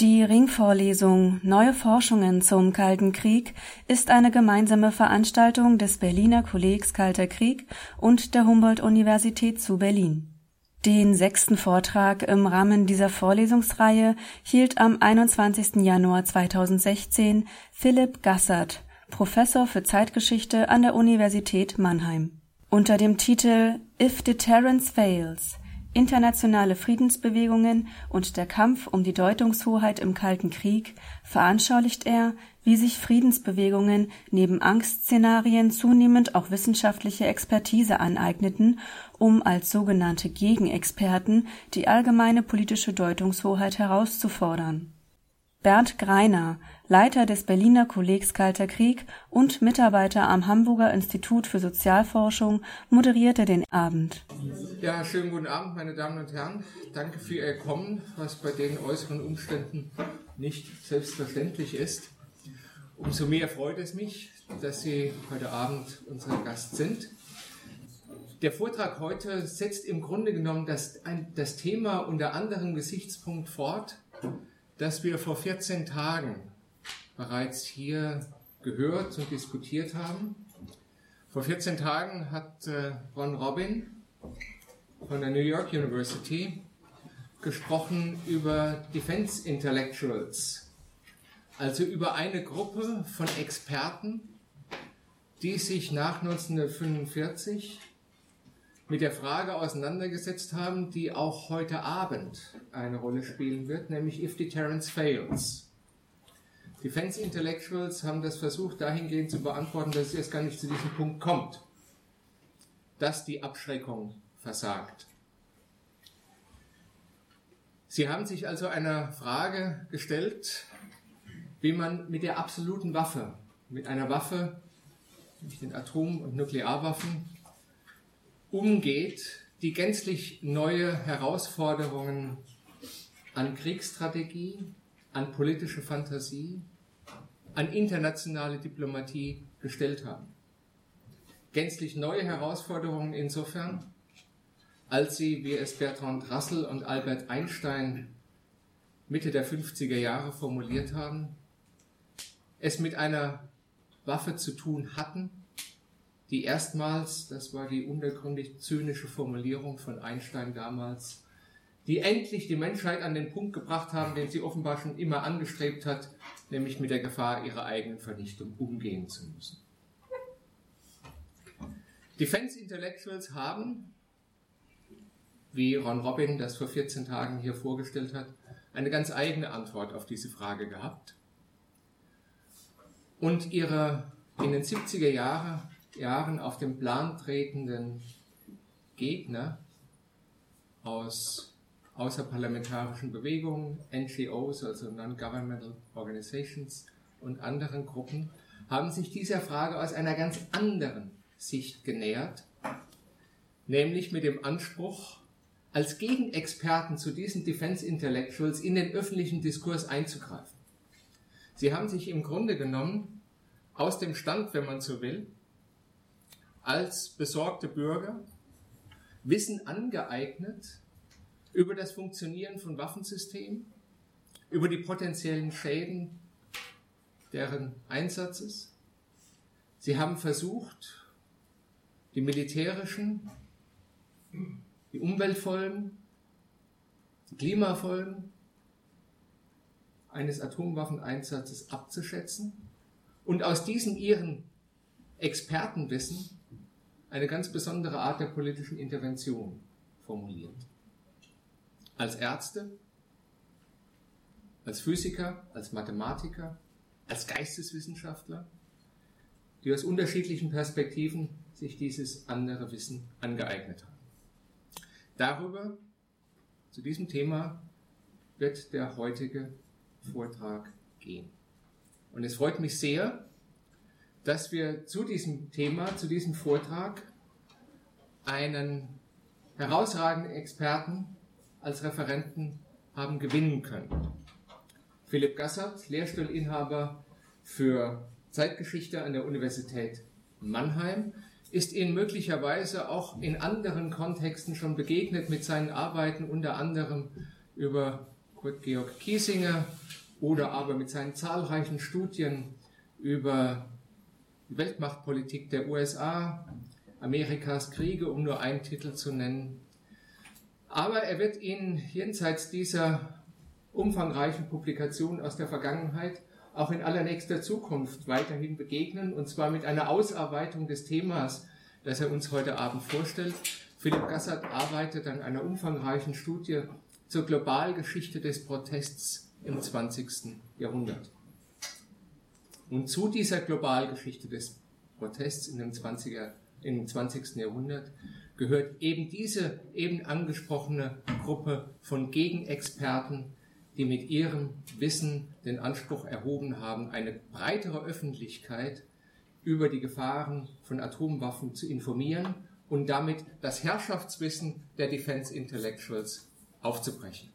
Die Ringvorlesung Neue Forschungen zum Kalten Krieg ist eine gemeinsame Veranstaltung des Berliner Kollegs Kalter Krieg und der Humboldt-Universität zu Berlin. Den sechsten Vortrag im Rahmen dieser Vorlesungsreihe hielt am 21. Januar 2016 Philipp Gassert, Professor für Zeitgeschichte an der Universität Mannheim. Unter dem Titel If Deterrence Fails Internationale Friedensbewegungen und der Kampf um die Deutungshoheit im Kalten Krieg veranschaulicht er, wie sich Friedensbewegungen neben Angstszenarien zunehmend auch wissenschaftliche Expertise aneigneten, um als sogenannte Gegenexperten die allgemeine politische Deutungshoheit herauszufordern. Bernd Greiner, Leiter des Berliner Kollegs Kalter Krieg und Mitarbeiter am Hamburger Institut für Sozialforschung, moderierte den Abend. Ja, schönen guten Abend, meine Damen und Herren. Danke für Ihr Kommen, was bei den äußeren Umständen nicht selbstverständlich ist. Umso mehr freut es mich, dass Sie heute Abend unser Gast sind. Der Vortrag heute setzt im Grunde genommen das, ein, das Thema unter anderem Gesichtspunkt fort, das wir vor 14 Tagen bereits hier gehört und diskutiert haben. Vor 14 Tagen hat äh, Ron Robin von der New York University gesprochen über Defense Intellectuals, also über eine Gruppe von Experten, die sich nach 1945 mit der Frage auseinandergesetzt haben, die auch heute Abend eine Rolle spielen wird, nämlich if deterrence fails. Defense Intellectuals haben das versucht dahingehend zu beantworten, dass es erst gar nicht zu diesem Punkt kommt, dass die Abschreckung versagt. Sie haben sich also einer Frage gestellt, wie man mit der absoluten Waffe, mit einer Waffe, nämlich den Atom- und Nuklearwaffen, umgeht, die gänzlich neue Herausforderungen an Kriegsstrategie, an politische Fantasie, an internationale Diplomatie gestellt haben. Gänzlich neue Herausforderungen insofern, als sie, wie es Bertrand Russell und Albert Einstein Mitte der 50er Jahre formuliert haben, es mit einer Waffe zu tun hatten, die erstmals, das war die untergründig zynische Formulierung von Einstein damals, die endlich die Menschheit an den Punkt gebracht haben, den sie offenbar schon immer angestrebt hat, nämlich mit der Gefahr ihrer eigenen Vernichtung umgehen zu müssen. Defense Intellectuals haben, wie Ron Robin das vor 14 Tagen hier vorgestellt hat, eine ganz eigene Antwort auf diese Frage gehabt. Und ihre in den 70er Jahre Jahren auf den Plan tretenden Gegner aus außerparlamentarischen Bewegungen, NGOs, also Non-Governmental Organizations und anderen Gruppen, haben sich dieser Frage aus einer ganz anderen Sicht genähert, nämlich mit dem Anspruch, als Gegenexperten zu diesen Defense Intellectuals in den öffentlichen Diskurs einzugreifen. Sie haben sich im Grunde genommen aus dem Stand, wenn man so will, als besorgte Bürger Wissen angeeignet über das Funktionieren von Waffensystemen, über die potenziellen Schäden deren Einsatzes. Sie haben versucht, die militärischen, die Umweltfolgen, die Klimafolgen eines Atomwaffeneinsatzes abzuschätzen und aus diesem ihren Expertenwissen eine ganz besondere Art der politischen Intervention formuliert. Als Ärzte, als Physiker, als Mathematiker, als Geisteswissenschaftler, die aus unterschiedlichen Perspektiven sich dieses andere Wissen angeeignet haben. Darüber, zu diesem Thema, wird der heutige Vortrag gehen. Und es freut mich sehr, dass wir zu diesem Thema, zu diesem Vortrag einen herausragenden Experten als Referenten haben gewinnen können. Philipp Gassert, Lehrstuhlinhaber für Zeitgeschichte an der Universität Mannheim, ist Ihnen möglicherweise auch in anderen Kontexten schon begegnet mit seinen Arbeiten, unter anderem über Kurt Georg Kiesinger oder aber mit seinen zahlreichen Studien über die Weltmachtpolitik der USA, Amerikas Kriege, um nur einen Titel zu nennen. Aber er wird Ihnen jenseits dieser umfangreichen Publikationen aus der Vergangenheit auch in allernächster Zukunft weiterhin begegnen, und zwar mit einer Ausarbeitung des Themas, das er uns heute Abend vorstellt. Philipp Gassert arbeitet an einer umfangreichen Studie zur Globalgeschichte des Protests im 20. Jahrhundert. Und zu dieser Globalgeschichte des Protests in dem 20er, im 20. Jahrhundert gehört eben diese eben angesprochene Gruppe von Gegenexperten, die mit ihrem Wissen den Anspruch erhoben haben, eine breitere Öffentlichkeit über die Gefahren von Atomwaffen zu informieren und damit das Herrschaftswissen der Defense Intellectuals aufzubrechen.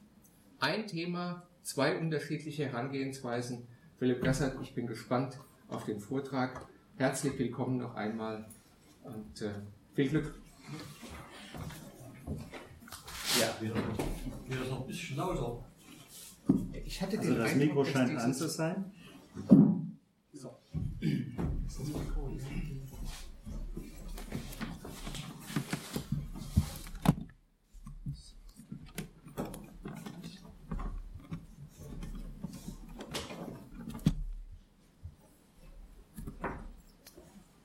Ein Thema, zwei unterschiedliche Herangehensweisen. Philipp Gassert, ich bin gespannt auf den Vortrag. Herzlich willkommen noch einmal und äh, viel Glück. Ja, wäre, wäre noch ein bisschen lauter. Ich hatte Also den das Eindruck, Mikro scheint an zu sein. So.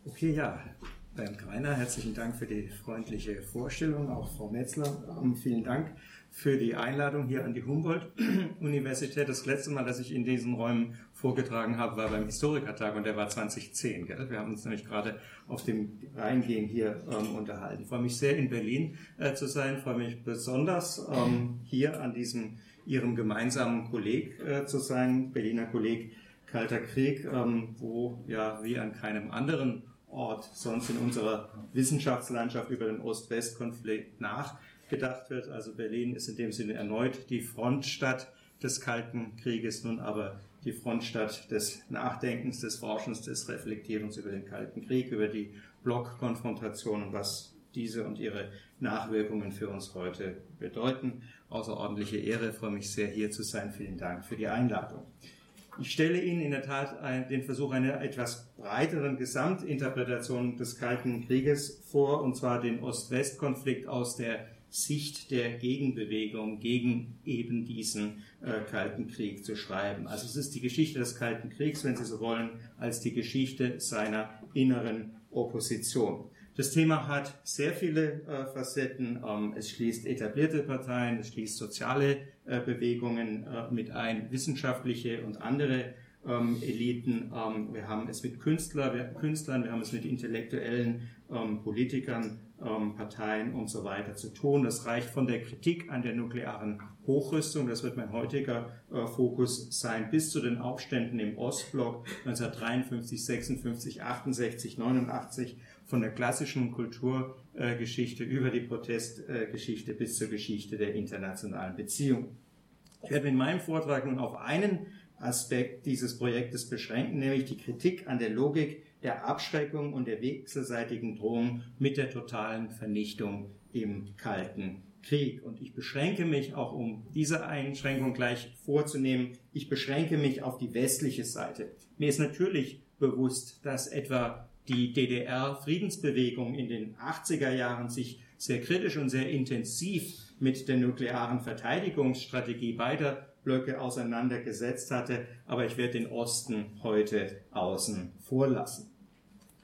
Okay, ja. Bernd Greiner, herzlichen Dank für die freundliche Vorstellung. Auch Frau Metzler, ähm, vielen Dank für die Einladung hier an die Humboldt-Universität. Das letzte Mal, dass ich in diesen Räumen vorgetragen habe, war beim Historikertag und der war 2010. Gell? Wir haben uns nämlich gerade auf dem Reingehen hier ähm, unterhalten. Ich freue mich sehr, in Berlin äh, zu sein. Ich freue mich besonders, ähm, hier an diesem Ihrem gemeinsamen Kolleg äh, zu sein, Berliner Kolleg Kalter Krieg, ähm, wo ja wie an keinem anderen Ort sonst in unserer Wissenschaftslandschaft über den Ost-West-Konflikt nachgedacht wird. Also Berlin ist in dem Sinne erneut die Frontstadt des Kalten Krieges, nun aber die Frontstadt des Nachdenkens, des Forschens, des Reflektierens über den Kalten Krieg, über die Blockkonfrontation und was diese und ihre Nachwirkungen für uns heute bedeuten. Außerordentliche Ehre, freue mich sehr hier zu sein. Vielen Dank für die Einladung. Ich stelle Ihnen in der Tat den Versuch einer etwas breiteren Gesamtinterpretation des Kalten Krieges vor, und zwar den Ost-West-Konflikt aus der Sicht der Gegenbewegung gegen eben diesen äh, Kalten Krieg zu schreiben. Also es ist die Geschichte des Kalten Kriegs, wenn Sie so wollen, als die Geschichte seiner inneren Opposition. Das Thema hat sehr viele äh, Facetten. Ähm, es schließt etablierte Parteien, es schließt soziale äh, Bewegungen äh, mit ein, wissenschaftliche und andere ähm, Eliten. Ähm, wir haben es mit Künstler, wir, Künstlern, wir haben es mit intellektuellen ähm, Politikern, ähm, Parteien und so weiter zu tun. Das reicht von der Kritik an der nuklearen Hochrüstung, das wird mein heutiger äh, Fokus sein, bis zu den Aufständen im Ostblock 1953, 56, 68, 89 von der klassischen Kulturgeschichte über die Protestgeschichte bis zur Geschichte der internationalen Beziehungen. Ich werde mit meinem Vortrag nun auf einen Aspekt dieses Projektes beschränken, nämlich die Kritik an der Logik der Abschreckung und der wechselseitigen Drohung mit der totalen Vernichtung im Kalten Krieg. Und ich beschränke mich auch, um diese Einschränkung gleich vorzunehmen, ich beschränke mich auf die westliche Seite. Mir ist natürlich bewusst, dass etwa die DDR-Friedensbewegung in den 80er Jahren sich sehr kritisch und sehr intensiv mit der nuklearen Verteidigungsstrategie beider Blöcke auseinandergesetzt hatte, aber ich werde den Osten heute außen vor lassen.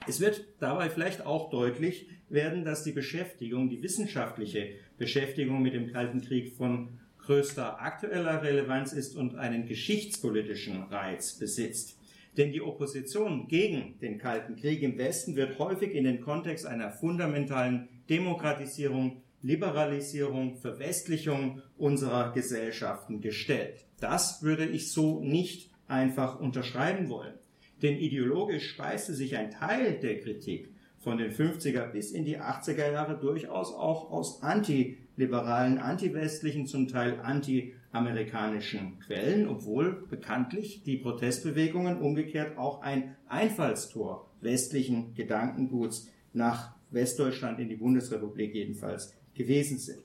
Es wird dabei vielleicht auch deutlich werden, dass die Beschäftigung, die wissenschaftliche Beschäftigung mit dem Kalten Krieg von größter aktueller Relevanz ist und einen geschichtspolitischen Reiz besitzt. Denn die Opposition gegen den Kalten Krieg im Westen wird häufig in den Kontext einer fundamentalen Demokratisierung, Liberalisierung, Verwestlichung unserer Gesellschaften gestellt. Das würde ich so nicht einfach unterschreiben wollen. Denn ideologisch speiste sich ein Teil der Kritik von den 50er bis in die 80er Jahre durchaus auch aus antiliberalen, antiwestlichen, zum Teil antiamerikanischen Quellen, obwohl bekanntlich die Protestbewegungen umgekehrt auch ein Einfallstor westlichen Gedankenguts nach Westdeutschland in die Bundesrepublik jedenfalls gewesen sind.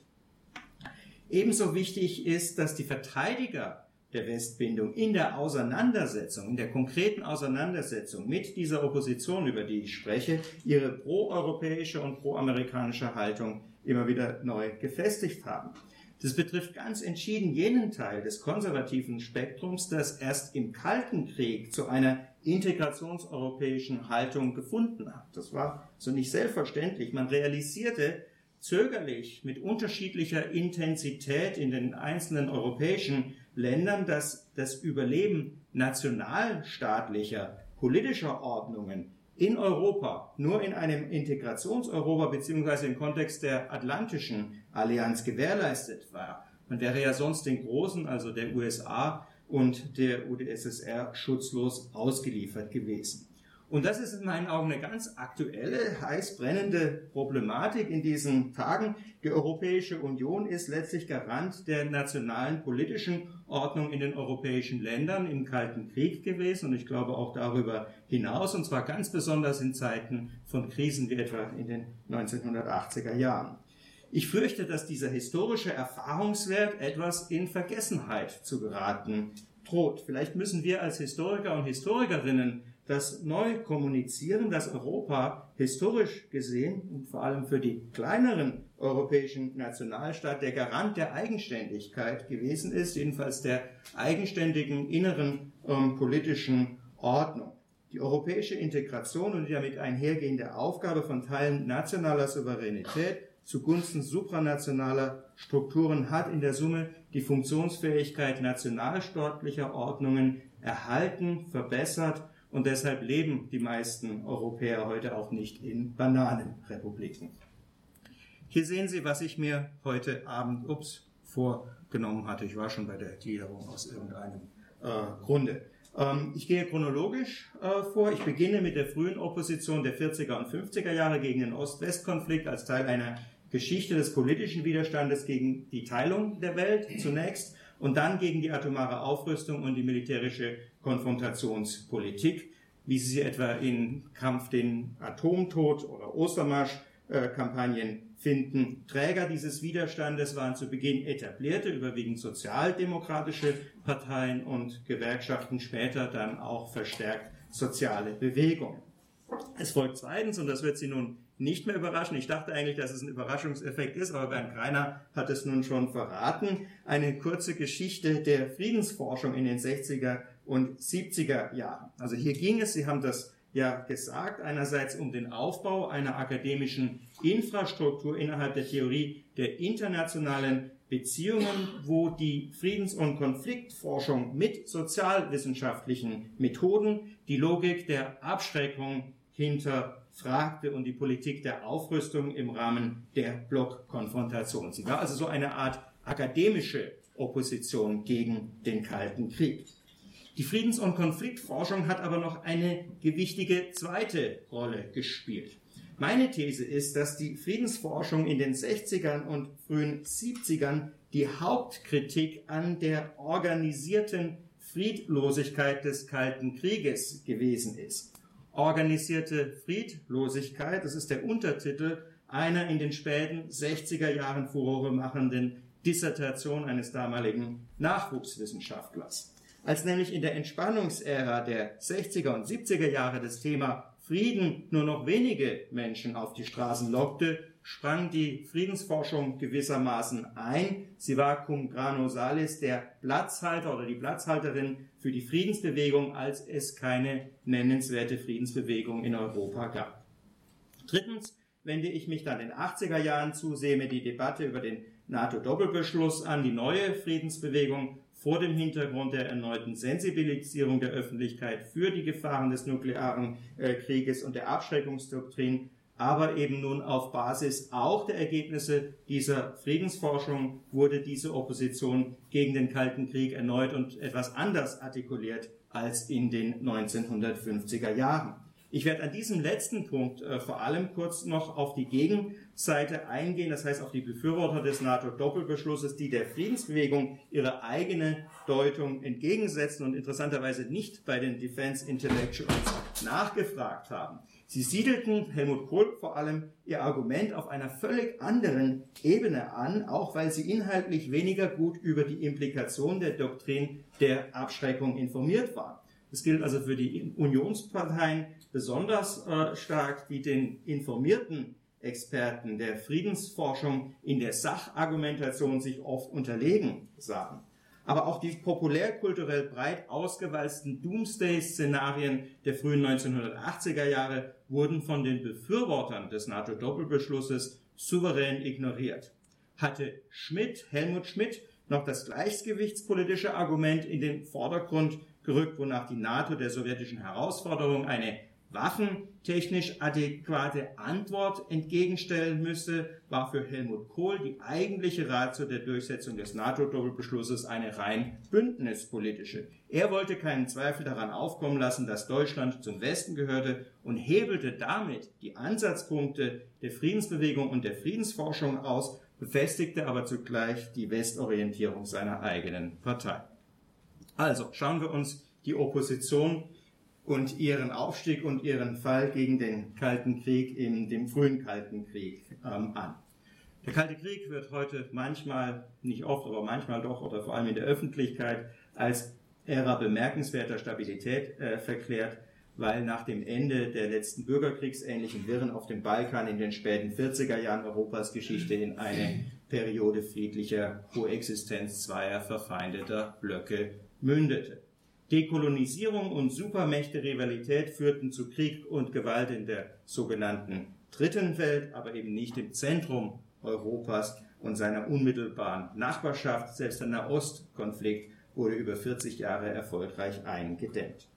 Ebenso wichtig ist, dass die Verteidiger der Westbindung in der Auseinandersetzung, in der konkreten Auseinandersetzung mit dieser Opposition, über die ich spreche, ihre proeuropäische und proamerikanische Haltung immer wieder neu gefestigt haben. Das betrifft ganz entschieden jenen Teil des konservativen Spektrums, das erst im Kalten Krieg zu einer integrationseuropäischen Haltung gefunden hat. Das war so nicht selbstverständlich. Man realisierte zögerlich mit unterschiedlicher Intensität in den einzelnen europäischen Ländern, dass das Überleben nationalstaatlicher politischer Ordnungen in Europa nur in einem Integrationseuropa beziehungsweise im Kontext der Atlantischen Allianz gewährleistet war. Man wäre ja sonst den Großen, also der USA und der UdSSR, schutzlos ausgeliefert gewesen. Und das ist in meinen Augen eine ganz aktuelle, heiß brennende Problematik in diesen Tagen. Die Europäische Union ist letztlich Garant der nationalen politischen Ordnung in den europäischen Ländern im Kalten Krieg gewesen und ich glaube auch darüber hinaus, und zwar ganz besonders in Zeiten von Krisen wie etwa in den 1980er Jahren. Ich fürchte, dass dieser historische Erfahrungswert etwas in Vergessenheit zu geraten droht. Vielleicht müssen wir als Historiker und Historikerinnen das neu kommunizieren, dass Europa historisch gesehen und vor allem für die kleineren europäischen Nationalstaaten der Garant der Eigenständigkeit gewesen ist, jedenfalls der eigenständigen inneren ähm, politischen Ordnung. Die europäische Integration und die damit einhergehende Aufgabe von Teilen nationaler Souveränität zugunsten supranationaler Strukturen hat in der Summe die Funktionsfähigkeit nationalstaatlicher Ordnungen erhalten, verbessert und deshalb leben die meisten Europäer heute auch nicht in Bananenrepubliken. Hier sehen Sie, was ich mir heute Abend ups, vorgenommen hatte. Ich war schon bei der Gliederung aus irgendeinem äh, Grunde. Ähm, ich gehe chronologisch äh, vor. Ich beginne mit der frühen Opposition der 40er und 50er Jahre gegen den Ost-West-Konflikt als Teil einer Geschichte des politischen Widerstandes gegen die Teilung der Welt zunächst und dann gegen die atomare Aufrüstung und die militärische Konfrontationspolitik, wie sie etwa in Kampf den Atomtod oder Ostermarsch-Kampagnen finden. Träger dieses Widerstandes waren zu Beginn etablierte, überwiegend sozialdemokratische Parteien und Gewerkschaften, später dann auch verstärkt soziale Bewegungen. Es folgt zweitens, und das wird Sie nun nicht mehr überraschen. Ich dachte eigentlich, dass es ein Überraschungseffekt ist, aber Bernd Greiner hat es nun schon verraten. Eine kurze Geschichte der Friedensforschung in den 60er und 70er Jahren. Also hier ging es, Sie haben das ja gesagt, einerseits um den Aufbau einer akademischen Infrastruktur innerhalb der Theorie der internationalen Beziehungen, wo die Friedens- und Konfliktforschung mit sozialwissenschaftlichen Methoden die Logik der Abschreckung hinterfragte und die Politik der Aufrüstung im Rahmen der Blockkonfrontation. Sie war also so eine Art akademische Opposition gegen den Kalten Krieg. Die Friedens- und Konfliktforschung hat aber noch eine gewichtige zweite Rolle gespielt. Meine These ist, dass die Friedensforschung in den 60ern und frühen 70ern die Hauptkritik an der organisierten Friedlosigkeit des Kalten Krieges gewesen ist. Organisierte Friedlosigkeit, das ist der Untertitel einer in den späten 60er Jahren Furore machenden Dissertation eines damaligen Nachwuchswissenschaftlers. Als nämlich in der Entspannungsära der 60er und 70er Jahre das Thema Frieden nur noch wenige Menschen auf die Straßen lockte, sprang die Friedensforschung gewissermaßen ein. Sie war cum grano salis der Platzhalter oder die Platzhalterin für die Friedensbewegung, als es keine nennenswerte Friedensbewegung in Europa gab. Drittens wende ich mich dann in den 80er Jahren zu, sehe mir die Debatte über den NATO-Doppelbeschluss an, die neue Friedensbewegung vor dem Hintergrund der erneuten Sensibilisierung der Öffentlichkeit für die Gefahren des nuklearen äh, Krieges und der Abschreckungsdoktrin, aber eben nun auf Basis auch der Ergebnisse dieser Friedensforschung wurde diese Opposition gegen den Kalten Krieg erneut und etwas anders artikuliert als in den 1950er Jahren. Ich werde an diesem letzten Punkt äh, vor allem kurz noch auf die Gegenseite eingehen, das heißt auf die Befürworter des NATO-Doppelbeschlusses, die der Friedensbewegung ihre eigene Deutung entgegensetzen und interessanterweise nicht bei den Defense Intellectuals nachgefragt haben. Sie siedelten Helmut Kohl vor allem ihr Argument auf einer völlig anderen Ebene an, auch weil sie inhaltlich weniger gut über die Implikation der Doktrin der Abschreckung informiert waren. Das gilt also für die Unionsparteien besonders äh, stark, die den informierten Experten der Friedensforschung in der Sachargumentation sich oft unterlegen sahen. Aber auch die populärkulturell breit ausgewalzten Doomsday-Szenarien der frühen 1980er Jahre wurden von den Befürwortern des NATO-Doppelbeschlusses souverän ignoriert. Hatte Schmidt, Helmut Schmidt, noch das gleichgewichtspolitische Argument in den Vordergrund gerückt, wonach die NATO der sowjetischen Herausforderung eine waffentechnisch adäquate Antwort entgegenstellen müsse, war für Helmut Kohl die eigentliche Ratio der Durchsetzung des NATO-Doppelbeschlusses eine rein bündnispolitische. Er wollte keinen Zweifel daran aufkommen lassen, dass Deutschland zum Westen gehörte und hebelte damit die Ansatzpunkte der Friedensbewegung und der Friedensforschung aus, befestigte aber zugleich die Westorientierung seiner eigenen Partei. Also schauen wir uns die Opposition und ihren Aufstieg und ihren Fall gegen den Kalten Krieg in dem frühen Kalten Krieg ähm, an. Der Kalte Krieg wird heute manchmal, nicht oft, aber manchmal doch oder vor allem in der Öffentlichkeit als Ära bemerkenswerter Stabilität äh, verklärt, weil nach dem Ende der letzten bürgerkriegsähnlichen Wirren auf dem Balkan in den späten 40er Jahren Europas Geschichte in eine Periode friedlicher Koexistenz zweier verfeindeter Blöcke mündete. Dekolonisierung und Supermächte-Rivalität führten zu Krieg und Gewalt in der sogenannten Dritten Welt, aber eben nicht im Zentrum Europas und seiner unmittelbaren Nachbarschaft. Selbst der Nahostkonflikt wurde über 40 Jahre erfolgreich eingedämmt.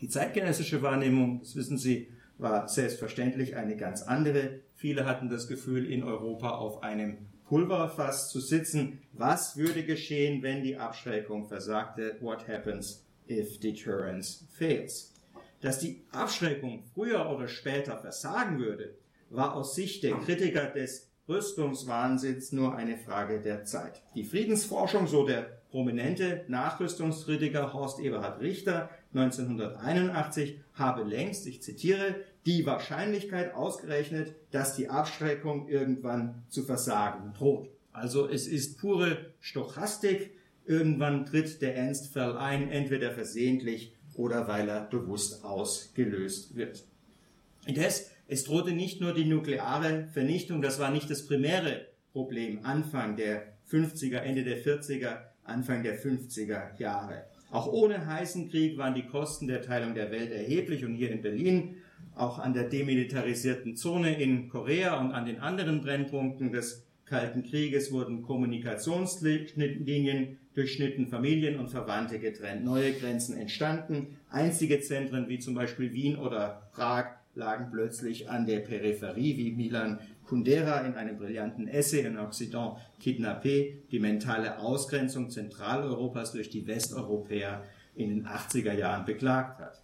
Die zeitgenössische Wahrnehmung, das wissen Sie, war selbstverständlich eine ganz andere. Viele hatten das Gefühl, in Europa auf einem Pulverfass zu sitzen. Was würde geschehen, wenn die Abschreckung versagte? What happens if deterrence fails? Dass die Abschreckung früher oder später versagen würde, war aus Sicht der Kritiker des Rüstungswahnsinns nur eine Frage der Zeit. Die Friedensforschung, so der prominente Nachrüstungskritiker Horst Eberhard Richter 1981, habe längst, ich zitiere, die Wahrscheinlichkeit ausgerechnet, dass die Abschreckung irgendwann zu versagen droht. Also es ist pure Stochastik. Irgendwann tritt der Ernstfall ein, entweder versehentlich oder weil er bewusst ausgelöst wird. Indes, es drohte nicht nur die nukleare Vernichtung, das war nicht das primäre Problem Anfang der 50er, Ende der 40er, Anfang der 50er Jahre. Auch ohne heißen Krieg waren die Kosten der Teilung der Welt erheblich und hier in Berlin auch an der demilitarisierten Zone in Korea und an den anderen Brennpunkten des Kalten Krieges wurden Kommunikationslinien durchschnitten, Familien und Verwandte getrennt, neue Grenzen entstanden, einzige Zentren wie zum Beispiel Wien oder Prag lagen plötzlich an der Peripherie, wie Milan Kundera in einem brillanten Essay in Occident Kidnappé die mentale Ausgrenzung Zentraleuropas durch die Westeuropäer in den 80er Jahren beklagt hat.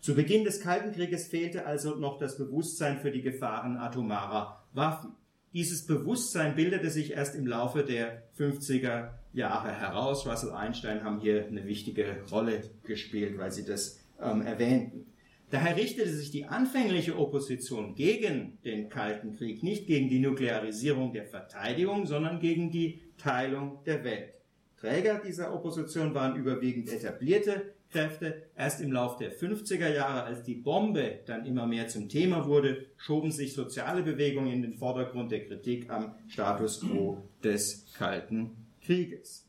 Zu Beginn des Kalten Krieges fehlte also noch das Bewusstsein für die Gefahren atomarer Waffen. Dieses Bewusstsein bildete sich erst im Laufe der 50er Jahre heraus. Russell Einstein haben hier eine wichtige Rolle gespielt, weil sie das ähm, erwähnten. Daher richtete sich die anfängliche Opposition gegen den Kalten Krieg nicht gegen die Nuklearisierung der Verteidigung, sondern gegen die Teilung der Welt. Träger dieser Opposition waren überwiegend etablierte Kräfte. Erst im Lauf der 50er Jahre, als die Bombe dann immer mehr zum Thema wurde, schoben sich soziale Bewegungen in den Vordergrund der Kritik am Status quo des Kalten Krieges.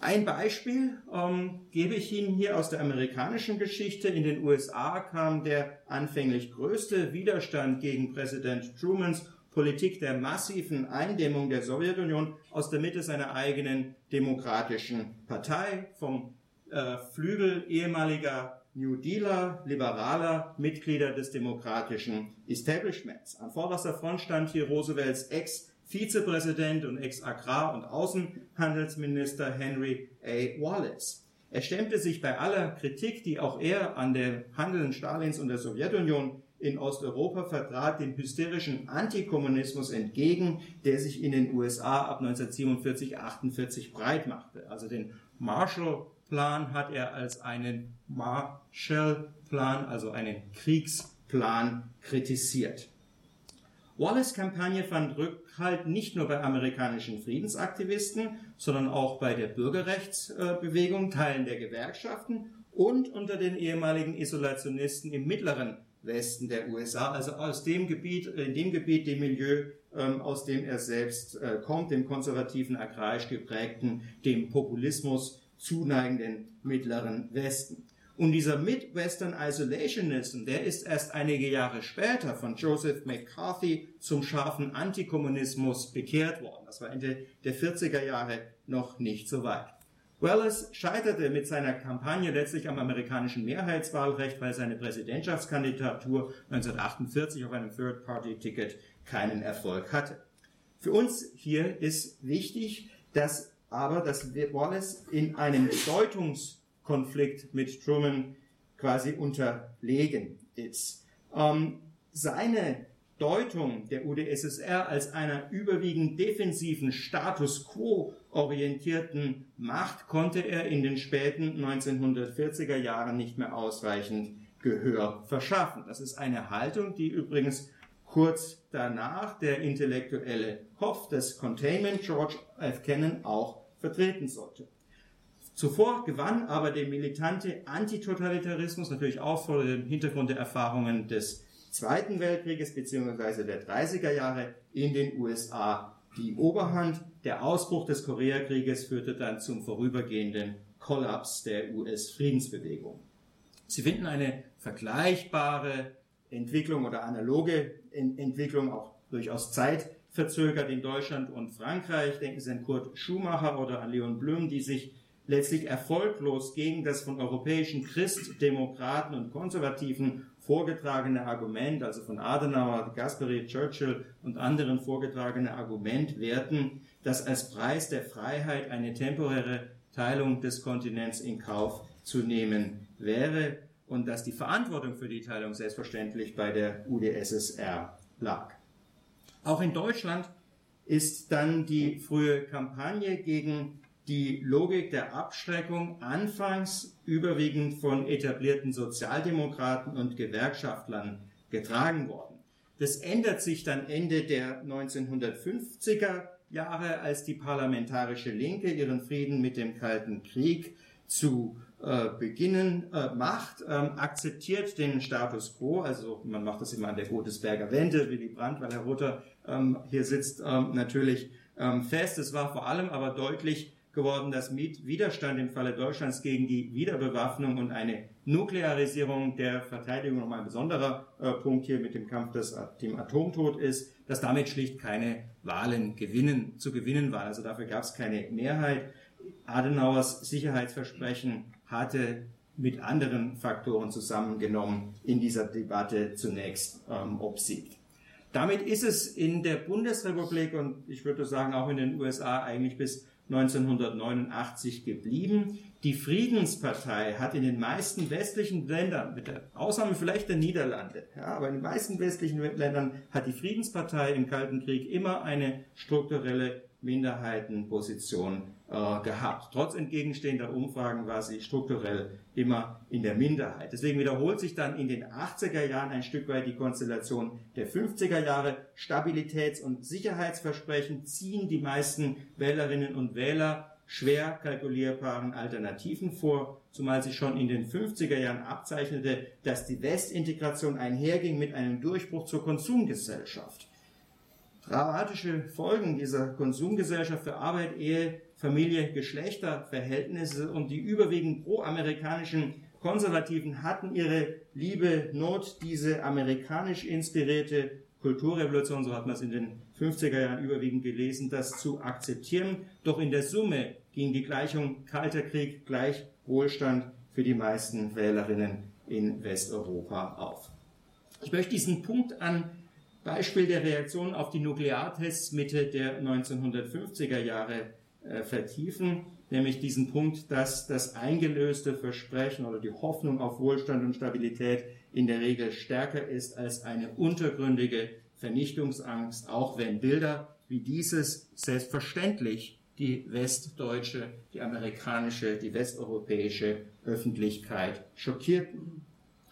Ein Beispiel ähm, gebe ich Ihnen hier aus der amerikanischen Geschichte. In den USA kam der anfänglich größte Widerstand gegen Präsident Trumans Politik der massiven Eindämmung der Sowjetunion aus der Mitte seiner eigenen demokratischen Partei, vom äh, Flügel ehemaliger New Dealer, liberaler Mitglieder des demokratischen Establishments. An vorderster Front stand hier Roosevelts Ex-Vizepräsident und Ex-Agrar- und Außenhandelsminister Henry A. Wallace. Er stemmte sich bei aller Kritik, die auch er an der Handeln Stalins und der Sowjetunion in Osteuropa vertrat, dem hysterischen Antikommunismus entgegen, der sich in den USA ab 1947, 48 breit machte. Also den Marshall-Plan hat er als einen Marshall-Plan, also einen Kriegsplan kritisiert. Wallace' Kampagne fand Rückhalt nicht nur bei amerikanischen Friedensaktivisten, sondern auch bei der Bürgerrechtsbewegung, Teilen der Gewerkschaften und unter den ehemaligen Isolationisten im mittleren Westen der USA, also aus dem Gebiet, in dem Gebiet, dem Milieu, ähm, aus dem er selbst äh, kommt, dem konservativen, agrarisch geprägten, dem Populismus zuneigenden mittleren Westen. Und dieser Midwestern Isolationism, der ist erst einige Jahre später von Joseph McCarthy zum scharfen Antikommunismus bekehrt worden. Das war Ende der 40er Jahre noch nicht so weit. Wallace scheiterte mit seiner Kampagne letztlich am amerikanischen Mehrheitswahlrecht, weil seine Präsidentschaftskandidatur 1948 auf einem Third-Party-Ticket keinen Erfolg hatte. Für uns hier ist wichtig, dass aber, dass Wallace in einem Bedeutungskonflikt mit Truman quasi unterlegen ist. Ähm, seine Deutung der UdSSR als einer überwiegend defensiven Status quo orientierten Macht konnte er in den späten 1940er Jahren nicht mehr ausreichend Gehör verschaffen. Das ist eine Haltung, die übrigens kurz danach der intellektuelle Kopf des Containment George F. Kennan auch vertreten sollte. Zuvor gewann aber der militante Antitotalitarismus natürlich auch vor dem Hintergrund der Erfahrungen des Zweiten Weltkrieges bzw. der 30er Jahre in den USA die Oberhand. Der Ausbruch des Koreakrieges führte dann zum vorübergehenden Kollaps der US-Friedensbewegung. Sie finden eine vergleichbare Entwicklung oder analoge Entwicklung auch durchaus zeitverzögert in Deutschland und Frankreich. Denken Sie an Kurt Schumacher oder an Leon Blum, die sich letztlich erfolglos gegen das von europäischen Christdemokraten und Konservativen vorgetragene Argument, also von Adenauer, Gasperi, Churchill und anderen vorgetragene Argument werten, dass als Preis der Freiheit eine temporäre Teilung des Kontinents in Kauf zu nehmen wäre und dass die Verantwortung für die Teilung selbstverständlich bei der UdSSR lag. Auch in Deutschland ist dann die frühe Kampagne gegen die Logik der Abschreckung anfangs überwiegend von etablierten Sozialdemokraten und Gewerkschaftlern getragen worden. Das ändert sich dann Ende der 1950er Jahre, als die parlamentarische Linke ihren Frieden mit dem Kalten Krieg zu äh, beginnen äh, macht, ähm, akzeptiert den Status quo, also man macht das immer an der Godesberger Wende, Willy Brandt, weil Herr Ruther ähm, hier sitzt, ähm, natürlich ähm, fest. Es war vor allem aber deutlich geworden, dass mit Widerstand im Falle Deutschlands gegen die Wiederbewaffnung und eine Nuklearisierung der Verteidigung nochmal ein besonderer äh, Punkt hier mit dem Kampf des dem Atomtod ist, dass damit schlicht keine Wahlen gewinnen, zu gewinnen waren. Also dafür gab es keine Mehrheit. Adenauers Sicherheitsversprechen hatte mit anderen Faktoren zusammengenommen in dieser Debatte zunächst ähm, obsiegt. Damit ist es in der Bundesrepublik und ich würde sagen auch in den USA eigentlich bis 1989 geblieben. Die Friedenspartei hat in den meisten westlichen Ländern, mit der Ausnahme vielleicht der Niederlande, ja, aber in den meisten westlichen Ländern hat die Friedenspartei im Kalten Krieg immer eine strukturelle Minderheitenposition gehabt. Trotz entgegenstehender Umfragen war sie strukturell immer in der Minderheit. Deswegen wiederholt sich dann in den 80er Jahren ein Stück weit die Konstellation der 50er Jahre. Stabilitäts- und Sicherheitsversprechen ziehen die meisten Wählerinnen und Wähler schwer kalkulierbaren Alternativen vor, zumal sich schon in den 50er Jahren abzeichnete, dass die Westintegration einherging mit einem Durchbruch zur Konsumgesellschaft. Dramatische Folgen dieser Konsumgesellschaft für Arbeit, Ehe, Familie, Geschlechterverhältnisse und die überwiegend pro-amerikanischen Konservativen hatten ihre liebe Not, diese amerikanisch inspirierte Kulturrevolution, so hat man es in den 50er Jahren überwiegend gelesen, das zu akzeptieren. Doch in der Summe ging die Gleichung Kalter Krieg gleich Wohlstand für die meisten Wählerinnen in Westeuropa auf. Ich möchte diesen Punkt an Beispiel der Reaktion auf die Nukleartests Mitte der 1950er Jahre äh, vertiefen. nämlich diesen Punkt, dass das eingelöste Versprechen oder die Hoffnung auf Wohlstand und Stabilität in der Regel stärker ist als eine untergründige Vernichtungsangst, auch wenn Bilder wie dieses selbstverständlich die westdeutsche, die amerikanische, die westeuropäische Öffentlichkeit schockierten.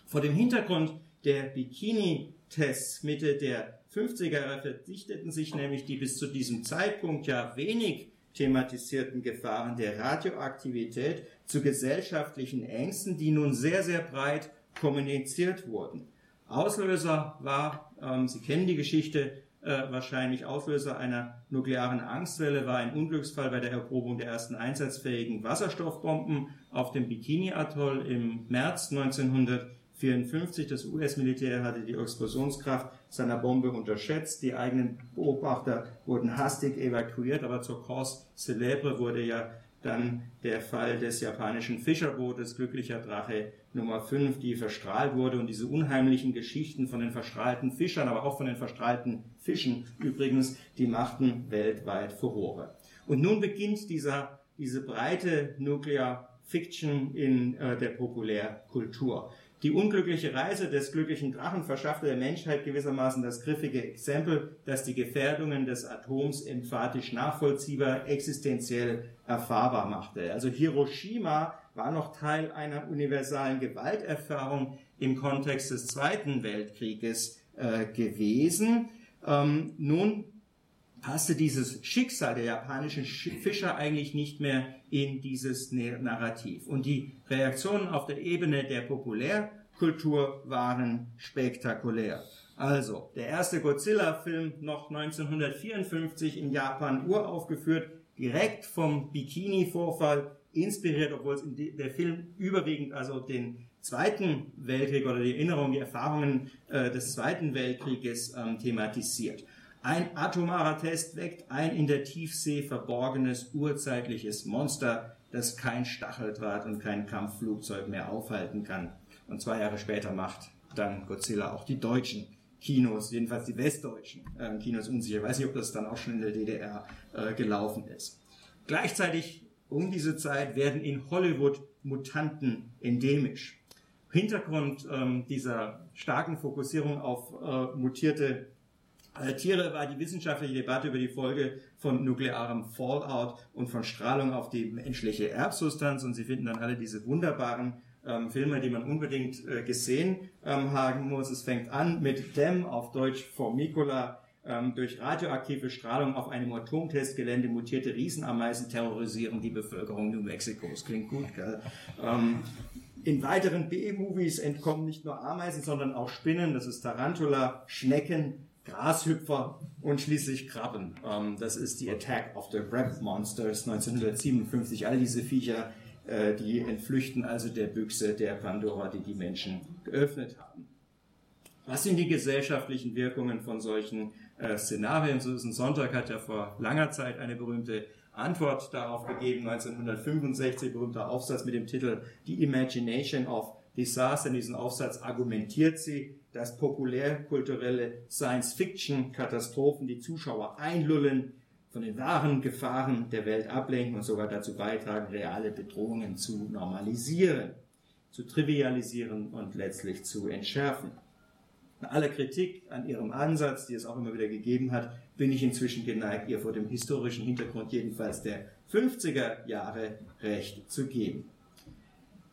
Vor dem Hintergrund der Bikini-Tests Mitte der 50er Jahre verdichteten sich nämlich die bis zu diesem Zeitpunkt ja wenig thematisierten Gefahren der Radioaktivität zu gesellschaftlichen Ängsten, die nun sehr, sehr breit kommuniziert wurden. Auslöser war, ähm, Sie kennen die Geschichte, äh, wahrscheinlich Auslöser einer nuklearen Angstwelle war ein Unglücksfall bei der Erprobung der ersten einsatzfähigen Wasserstoffbomben auf dem Bikini-Atoll im März 1954. Das US-Militär hatte die Explosionskraft seiner Bombe unterschätzt. Die eigenen Beobachter wurden hastig evakuiert, aber zur Cause célèbre wurde ja dann der Fall des japanischen Fischerbootes Glücklicher Drache Nummer 5, die verstrahlt wurde und diese unheimlichen Geschichten von den verstrahlten Fischern, aber auch von den verstrahlten Fischen übrigens, die machten weltweit Furore. Und nun beginnt dieser, diese breite Nuclear Fiction in äh, der Populärkultur. Die unglückliche Reise des glücklichen Drachen verschaffte der Menschheit gewissermaßen das griffige Exempel, das die Gefährdungen des Atoms emphatisch nachvollziehbar, existenziell erfahrbar machte. Also Hiroshima war noch Teil einer universalen Gewalterfahrung im Kontext des Zweiten Weltkrieges äh, gewesen. Ähm, nun passte dieses Schicksal der japanischen Fischer eigentlich nicht mehr in dieses Narrativ. Und die Reaktionen auf der Ebene der Populärkultur waren spektakulär. Also, der erste Godzilla-Film noch 1954 in Japan uraufgeführt, direkt vom Bikini-Vorfall inspiriert, obwohl es der Film überwiegend also den Zweiten Weltkrieg oder die Erinnerung, die Erfahrungen äh, des Zweiten Weltkrieges ähm, thematisiert. Ein atomarer Test weckt ein in der Tiefsee verborgenes urzeitliches Monster, das kein Stacheldraht und kein Kampfflugzeug mehr aufhalten kann. Und zwei Jahre später macht dann Godzilla auch die deutschen Kinos, jedenfalls die westdeutschen äh, Kinos unsicher. Ich weiß nicht, ob das dann auch schon in der DDR äh, gelaufen ist. Gleichzeitig um diese Zeit werden in Hollywood Mutanten endemisch. Hintergrund ähm, dieser starken Fokussierung auf äh, mutierte Tiere war die wissenschaftliche Debatte über die Folge von nuklearem Fallout und von Strahlung auf die menschliche Erbsubstanz. Und Sie finden dann alle diese wunderbaren ähm, Filme, die man unbedingt äh, gesehen ähm, haben muss. Es fängt an mit Dem, auf Deutsch Formicula, ähm, durch radioaktive Strahlung auf einem Atomtestgelände mutierte Riesenameisen terrorisieren die Bevölkerung New Mexicos. Klingt gut, gell? Ähm, in weiteren B-Movies entkommen nicht nur Ameisen, sondern auch Spinnen, das ist Tarantula, Schnecken, Grashüpfer und schließlich Krabben. Ähm, das ist die Attack of the Rap Monsters 1957. All diese Viecher, äh, die entflüchten also der Büchse der Pandora, die die Menschen geöffnet haben. Was sind die gesellschaftlichen Wirkungen von solchen äh, Szenarien? Susan Sonntag hat ja vor langer Zeit eine berühmte Antwort darauf gegeben, 1965, berühmter Aufsatz mit dem Titel The Imagination of Disaster. In diesem Aufsatz argumentiert sie, dass populärkulturelle Science-Fiction-Katastrophen die Zuschauer einlullen, von den wahren Gefahren der Welt ablenken und sogar dazu beitragen, reale Bedrohungen zu normalisieren, zu trivialisieren und letztlich zu entschärfen. Bei aller Kritik an ihrem Ansatz, die es auch immer wieder gegeben hat, bin ich inzwischen geneigt, ihr vor dem historischen Hintergrund jedenfalls der 50er Jahre Recht zu geben.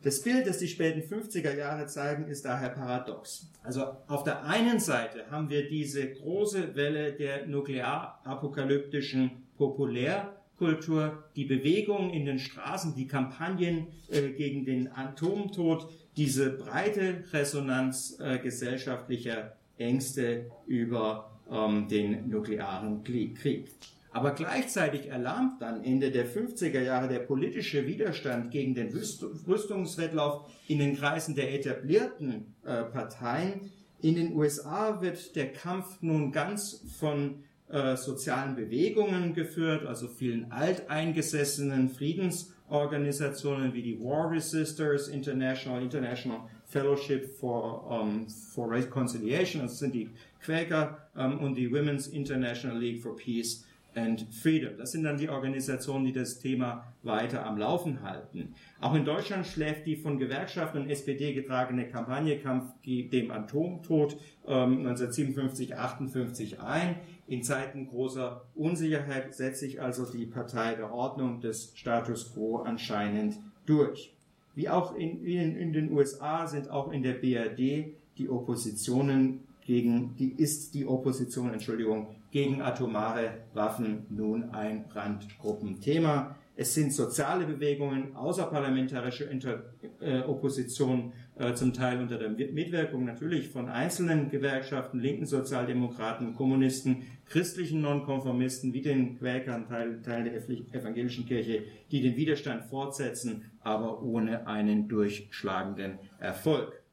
Das Bild, das die späten 50er Jahre zeigen, ist daher paradox. Also auf der einen Seite haben wir diese große Welle der nuklearapokalyptischen Populärkultur, die Bewegungen in den Straßen, die Kampagnen äh, gegen den Atomtod, diese breite Resonanz äh, gesellschaftlicher Ängste über ähm, den nuklearen Krieg. Aber gleichzeitig erlahmt dann Ende der 50er Jahre der politische Widerstand gegen den Rüstungswettlauf in den Kreisen der etablierten äh, Parteien. In den USA wird der Kampf nun ganz von äh, sozialen Bewegungen geführt, also vielen alteingesessenen Friedensorganisationen wie die War Resisters International, International Fellowship for, um, for Reconciliation, das sind die Quäker, um, und die Women's International League for Peace and Freedom. Das sind dann die Organisationen, die das Thema weiter am Laufen halten. Auch in Deutschland schläft die von Gewerkschaften und SPD getragene Kampagne Kampf dem Atomtod ähm, 1957, 58 ein. In Zeiten großer Unsicherheit setzt sich also die Partei der Ordnung des Status quo anscheinend durch. Wie auch in, in, in den USA sind auch in der BRD die Oppositionen gegen, die ist die Opposition, Entschuldigung, gegen atomare Waffen nun ein Randgruppenthema. Es sind soziale Bewegungen, außerparlamentarische Inter äh, Opposition, äh, zum Teil unter der Mitwirkung natürlich von einzelnen Gewerkschaften, linken Sozialdemokraten, Kommunisten, christlichen Nonkonformisten wie den Quäkern, Teil, Teil der evangelischen Kirche, die den Widerstand fortsetzen, aber ohne einen durchschlagenden Erfolg.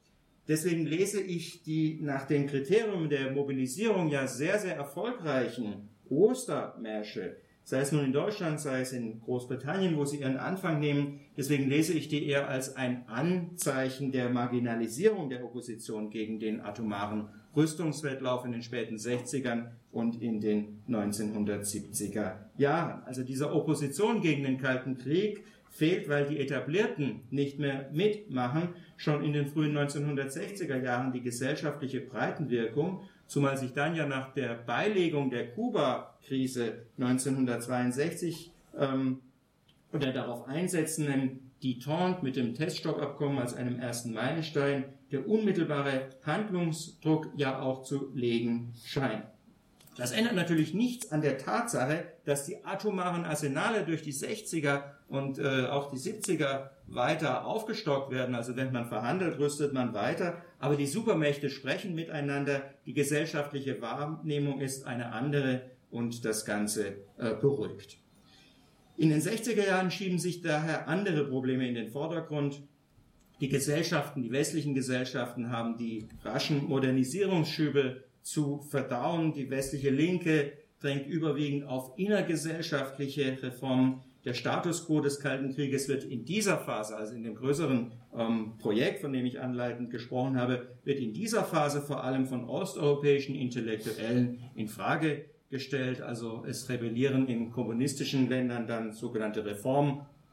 Deswegen lese ich die nach dem Kriterium der Mobilisierung ja sehr, sehr erfolgreichen Ostermärsche, sei es nun in Deutschland, sei es in Großbritannien, wo sie ihren Anfang nehmen. Deswegen lese ich die eher als ein Anzeichen der Marginalisierung der Opposition gegen den atomaren Rüstungswettlauf in den späten 60ern und in den 1970er Jahren. Also dieser Opposition gegen den Kalten Krieg fehlt, weil die Etablierten nicht mehr mitmachen, schon in den frühen 1960er Jahren die gesellschaftliche Breitenwirkung, zumal sich dann ja nach der Beilegung der Kuba-Krise 1962 ähm, oder darauf einsetzenden Detente mit dem Teststoppabkommen als einem ersten Meilenstein der unmittelbare Handlungsdruck ja auch zu legen scheint. Das ändert natürlich nichts an der Tatsache, dass die atomaren Arsenale durch die 60er und äh, auch die 70er weiter aufgestockt werden. Also wenn man verhandelt, rüstet man weiter. Aber die Supermächte sprechen miteinander. Die gesellschaftliche Wahrnehmung ist eine andere und das Ganze äh, beruhigt. In den 60er Jahren schieben sich daher andere Probleme in den Vordergrund. Die Gesellschaften, die westlichen Gesellschaften haben die raschen Modernisierungsschübe zu verdauen. Die westliche Linke drängt überwiegend auf innergesellschaftliche Reformen. Der Status quo des Kalten Krieges wird in dieser Phase, also in dem größeren ähm, Projekt, von dem ich anleitend gesprochen habe, wird in dieser Phase vor allem von osteuropäischen Intellektuellen in Frage gestellt. Also es rebellieren in kommunistischen Ländern dann sogenannte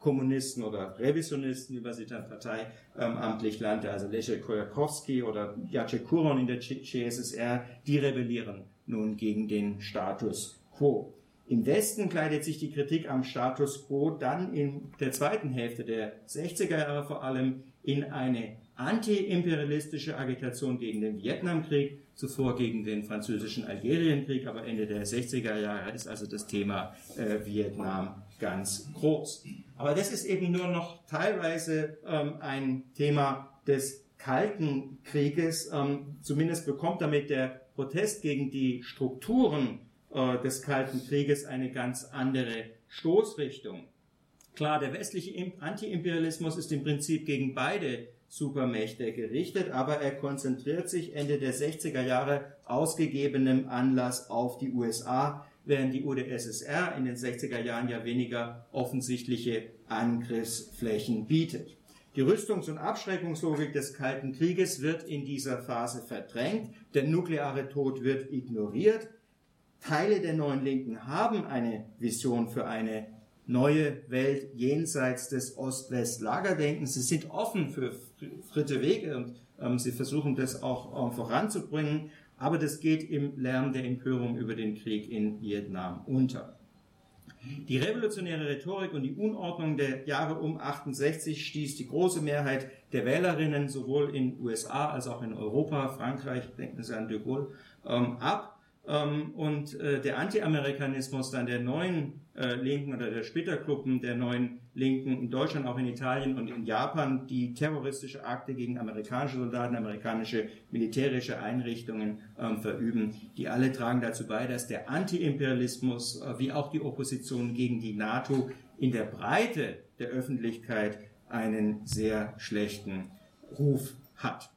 Reformkommunisten oder Revisionisten, wie man sie dann parteiamtlich ähm, nannte, also Lech Kojakowski oder Jacek Kuron in der CSSR, die rebellieren nun gegen den Status quo. Im Westen kleidet sich die Kritik am Status quo dann in der zweiten Hälfte der 60er Jahre vor allem in eine antiimperialistische Agitation gegen den Vietnamkrieg, zuvor gegen den französischen Algerienkrieg, aber Ende der 60er Jahre ist also das Thema äh, Vietnam ganz groß. Aber das ist eben nur noch teilweise ähm, ein Thema des Kalten Krieges. Ähm, zumindest bekommt damit der Protest gegen die Strukturen äh, des Kalten Krieges eine ganz andere Stoßrichtung. Klar, der westliche Antiimperialismus ist im Prinzip gegen beide Supermächte gerichtet, aber er konzentriert sich Ende der 60er Jahre ausgegebenem Anlass auf die USA, während die UdSSR in den 60er Jahren ja weniger offensichtliche Angriffsflächen bietet. Die Rüstungs- und Abschreckungslogik des Kalten Krieges wird in dieser Phase verdrängt, der nukleare Tod wird ignoriert Teile der neuen Linken haben eine Vision für eine neue Welt jenseits des Ost-West-Lagerdenkens. Sie sind offen für dritte Wege und ähm, sie versuchen das auch ähm, voranzubringen. Aber das geht im Lärm der Empörung über den Krieg in Vietnam unter. Die revolutionäre Rhetorik und die Unordnung der Jahre um 68 stieß die große Mehrheit der Wählerinnen sowohl in USA als auch in Europa, Frankreich, denken Sie an de Gaulle, ähm, ab. Ähm, und äh, der Anti-Amerikanismus dann der neuen äh, Linken oder der Splittergruppen der neuen Linken in Deutschland, auch in Italien und in Japan, die terroristische Akte gegen amerikanische Soldaten, amerikanische militärische Einrichtungen ähm, verüben, die alle tragen dazu bei, dass der Anti-Imperialismus äh, wie auch die Opposition gegen die NATO in der Breite der Öffentlichkeit einen sehr schlechten Ruf hat.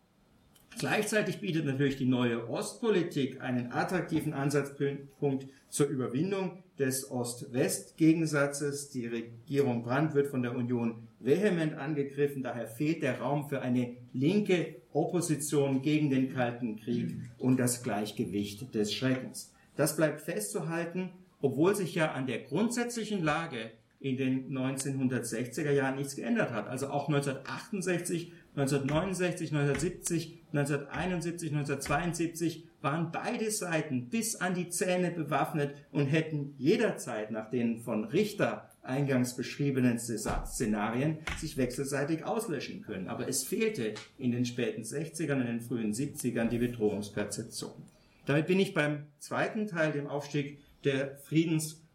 Gleichzeitig bietet natürlich die neue Ostpolitik einen attraktiven Ansatzpunkt zur Überwindung des Ost-West-Gegensatzes. Die Regierung Brandt wird von der Union vehement angegriffen, daher fehlt der Raum für eine linke Opposition gegen den Kalten Krieg und das Gleichgewicht des Schreckens. Das bleibt festzuhalten obwohl sich ja an der grundsätzlichen Lage in den 1960er Jahren nichts geändert hat. Also auch 1968, 1969, 1970, 1971, 1972 waren beide Seiten bis an die Zähne bewaffnet und hätten jederzeit nach den von Richter eingangs beschriebenen Szenarien sich wechselseitig auslöschen können. Aber es fehlte in den späten 60ern und den frühen 70ern die Bedrohungsperzeption. Damit bin ich beim zweiten Teil, dem Aufstieg der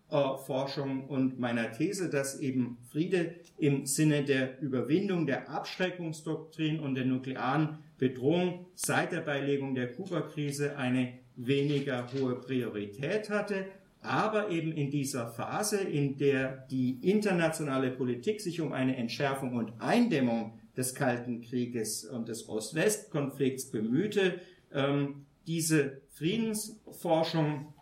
Friedensforschung und meiner These, dass eben Friede im Sinne der Überwindung der Abschreckungsdoktrin und der nuklearen Bedrohung seit der Beilegung der Kuba-Krise eine weniger hohe Priorität hatte aber eben in dieser Phase, in der die internationale Politik sich um eine Entschärfung und Eindämmung des Kalten Krieges und des Ost-West-Konflikts bemühte, ähm, diese Friedensforschung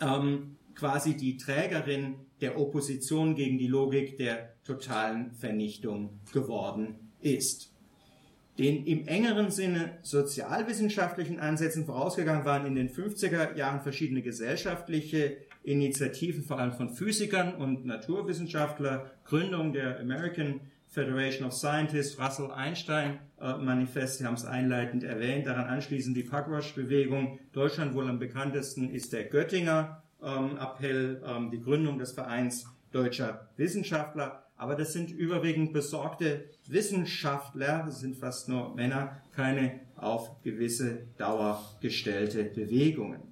ähm, quasi die Trägerin der Opposition gegen die Logik der totalen Vernichtung geworden ist. Den im engeren Sinne sozialwissenschaftlichen Ansätzen vorausgegangen waren in den 50er Jahren verschiedene gesellschaftliche Initiativen vor allem von Physikern und Naturwissenschaftlern, Gründung der American Federation of Scientists, Russell Einstein äh, Manifest, Sie haben es einleitend erwähnt, daran anschließend die Pugwash-Bewegung. Deutschland wohl am bekanntesten ist der Göttinger Appell, ähm, die Gründung des Vereins deutscher Wissenschaftler. Aber das sind überwiegend besorgte Wissenschaftler, das sind fast nur Männer, keine auf gewisse Dauer gestellte Bewegungen.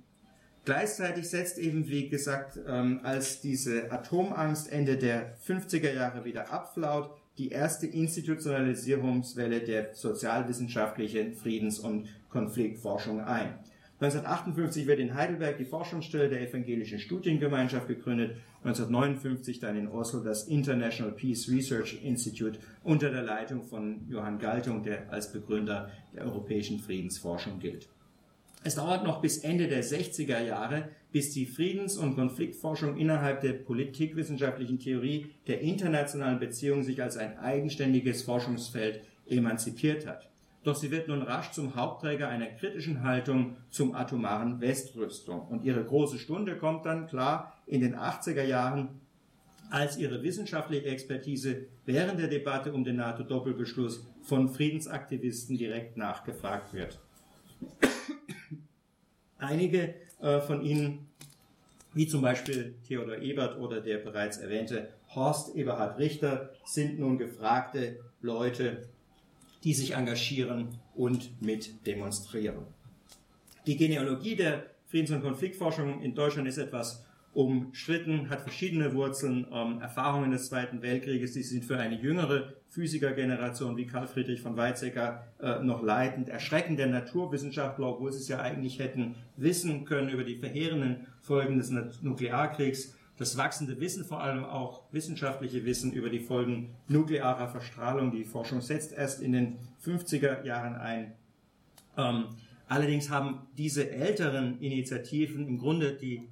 Gleichzeitig setzt eben, wie gesagt, ähm, als diese Atomangst Ende der 50er Jahre wieder abflaut, die erste Institutionalisierungswelle der sozialwissenschaftlichen Friedens- und Konfliktforschung ein. 1958 wird in Heidelberg die Forschungsstelle der Evangelischen Studiengemeinschaft gegründet, 1959 dann in Oslo das International Peace Research Institute unter der Leitung von Johann Galtung, der als Begründer der europäischen Friedensforschung gilt. Es dauert noch bis Ende der 60er Jahre, bis die Friedens- und Konfliktforschung innerhalb der politikwissenschaftlichen Theorie der internationalen Beziehungen sich als ein eigenständiges Forschungsfeld emanzipiert hat. Doch sie wird nun rasch zum Hauptträger einer kritischen Haltung zum atomaren Westrüstung. Und ihre große Stunde kommt dann klar in den 80er Jahren, als ihre wissenschaftliche Expertise während der Debatte um den NATO-Doppelbeschluss von Friedensaktivisten direkt nachgefragt wird. Einige äh, von ihnen, wie zum Beispiel Theodor Ebert oder der bereits erwähnte Horst Eberhard Richter, sind nun gefragte Leute, die sich engagieren und mit demonstrieren. Die Genealogie der Friedens- und Konfliktforschung in Deutschland ist etwas umstritten, hat verschiedene Wurzeln. Ähm, Erfahrungen des Zweiten Weltkrieges, die sind für eine jüngere Physikergeneration wie Karl Friedrich von Weizsäcker äh, noch leitend. Erschrecken der Naturwissenschaftler, obwohl sie es ja eigentlich hätten wissen können über die verheerenden Folgen des Nuklearkriegs. Das wachsende Wissen, vor allem auch wissenschaftliche Wissen über die Folgen nuklearer Verstrahlung. Die Forschung setzt erst in den 50er Jahren ein. Ähm, Allerdings haben diese älteren Initiativen im Grunde die,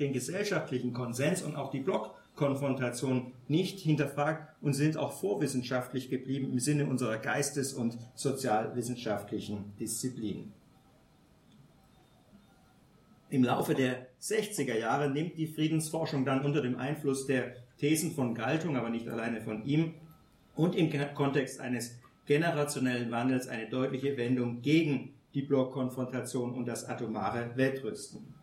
den gesellschaftlichen Konsens und auch die Blockkonfrontation nicht hinterfragt und sind auch vorwissenschaftlich geblieben im Sinne unserer geistes- und sozialwissenschaftlichen Disziplinen. Im Laufe der 60er Jahre nimmt die Friedensforschung dann unter dem Einfluss der Thesen von Galtung, aber nicht alleine von ihm, und im Kontext eines generationellen Wandels eine deutliche Wendung gegen die Blockkonfrontation und das atomare Weltrüsten.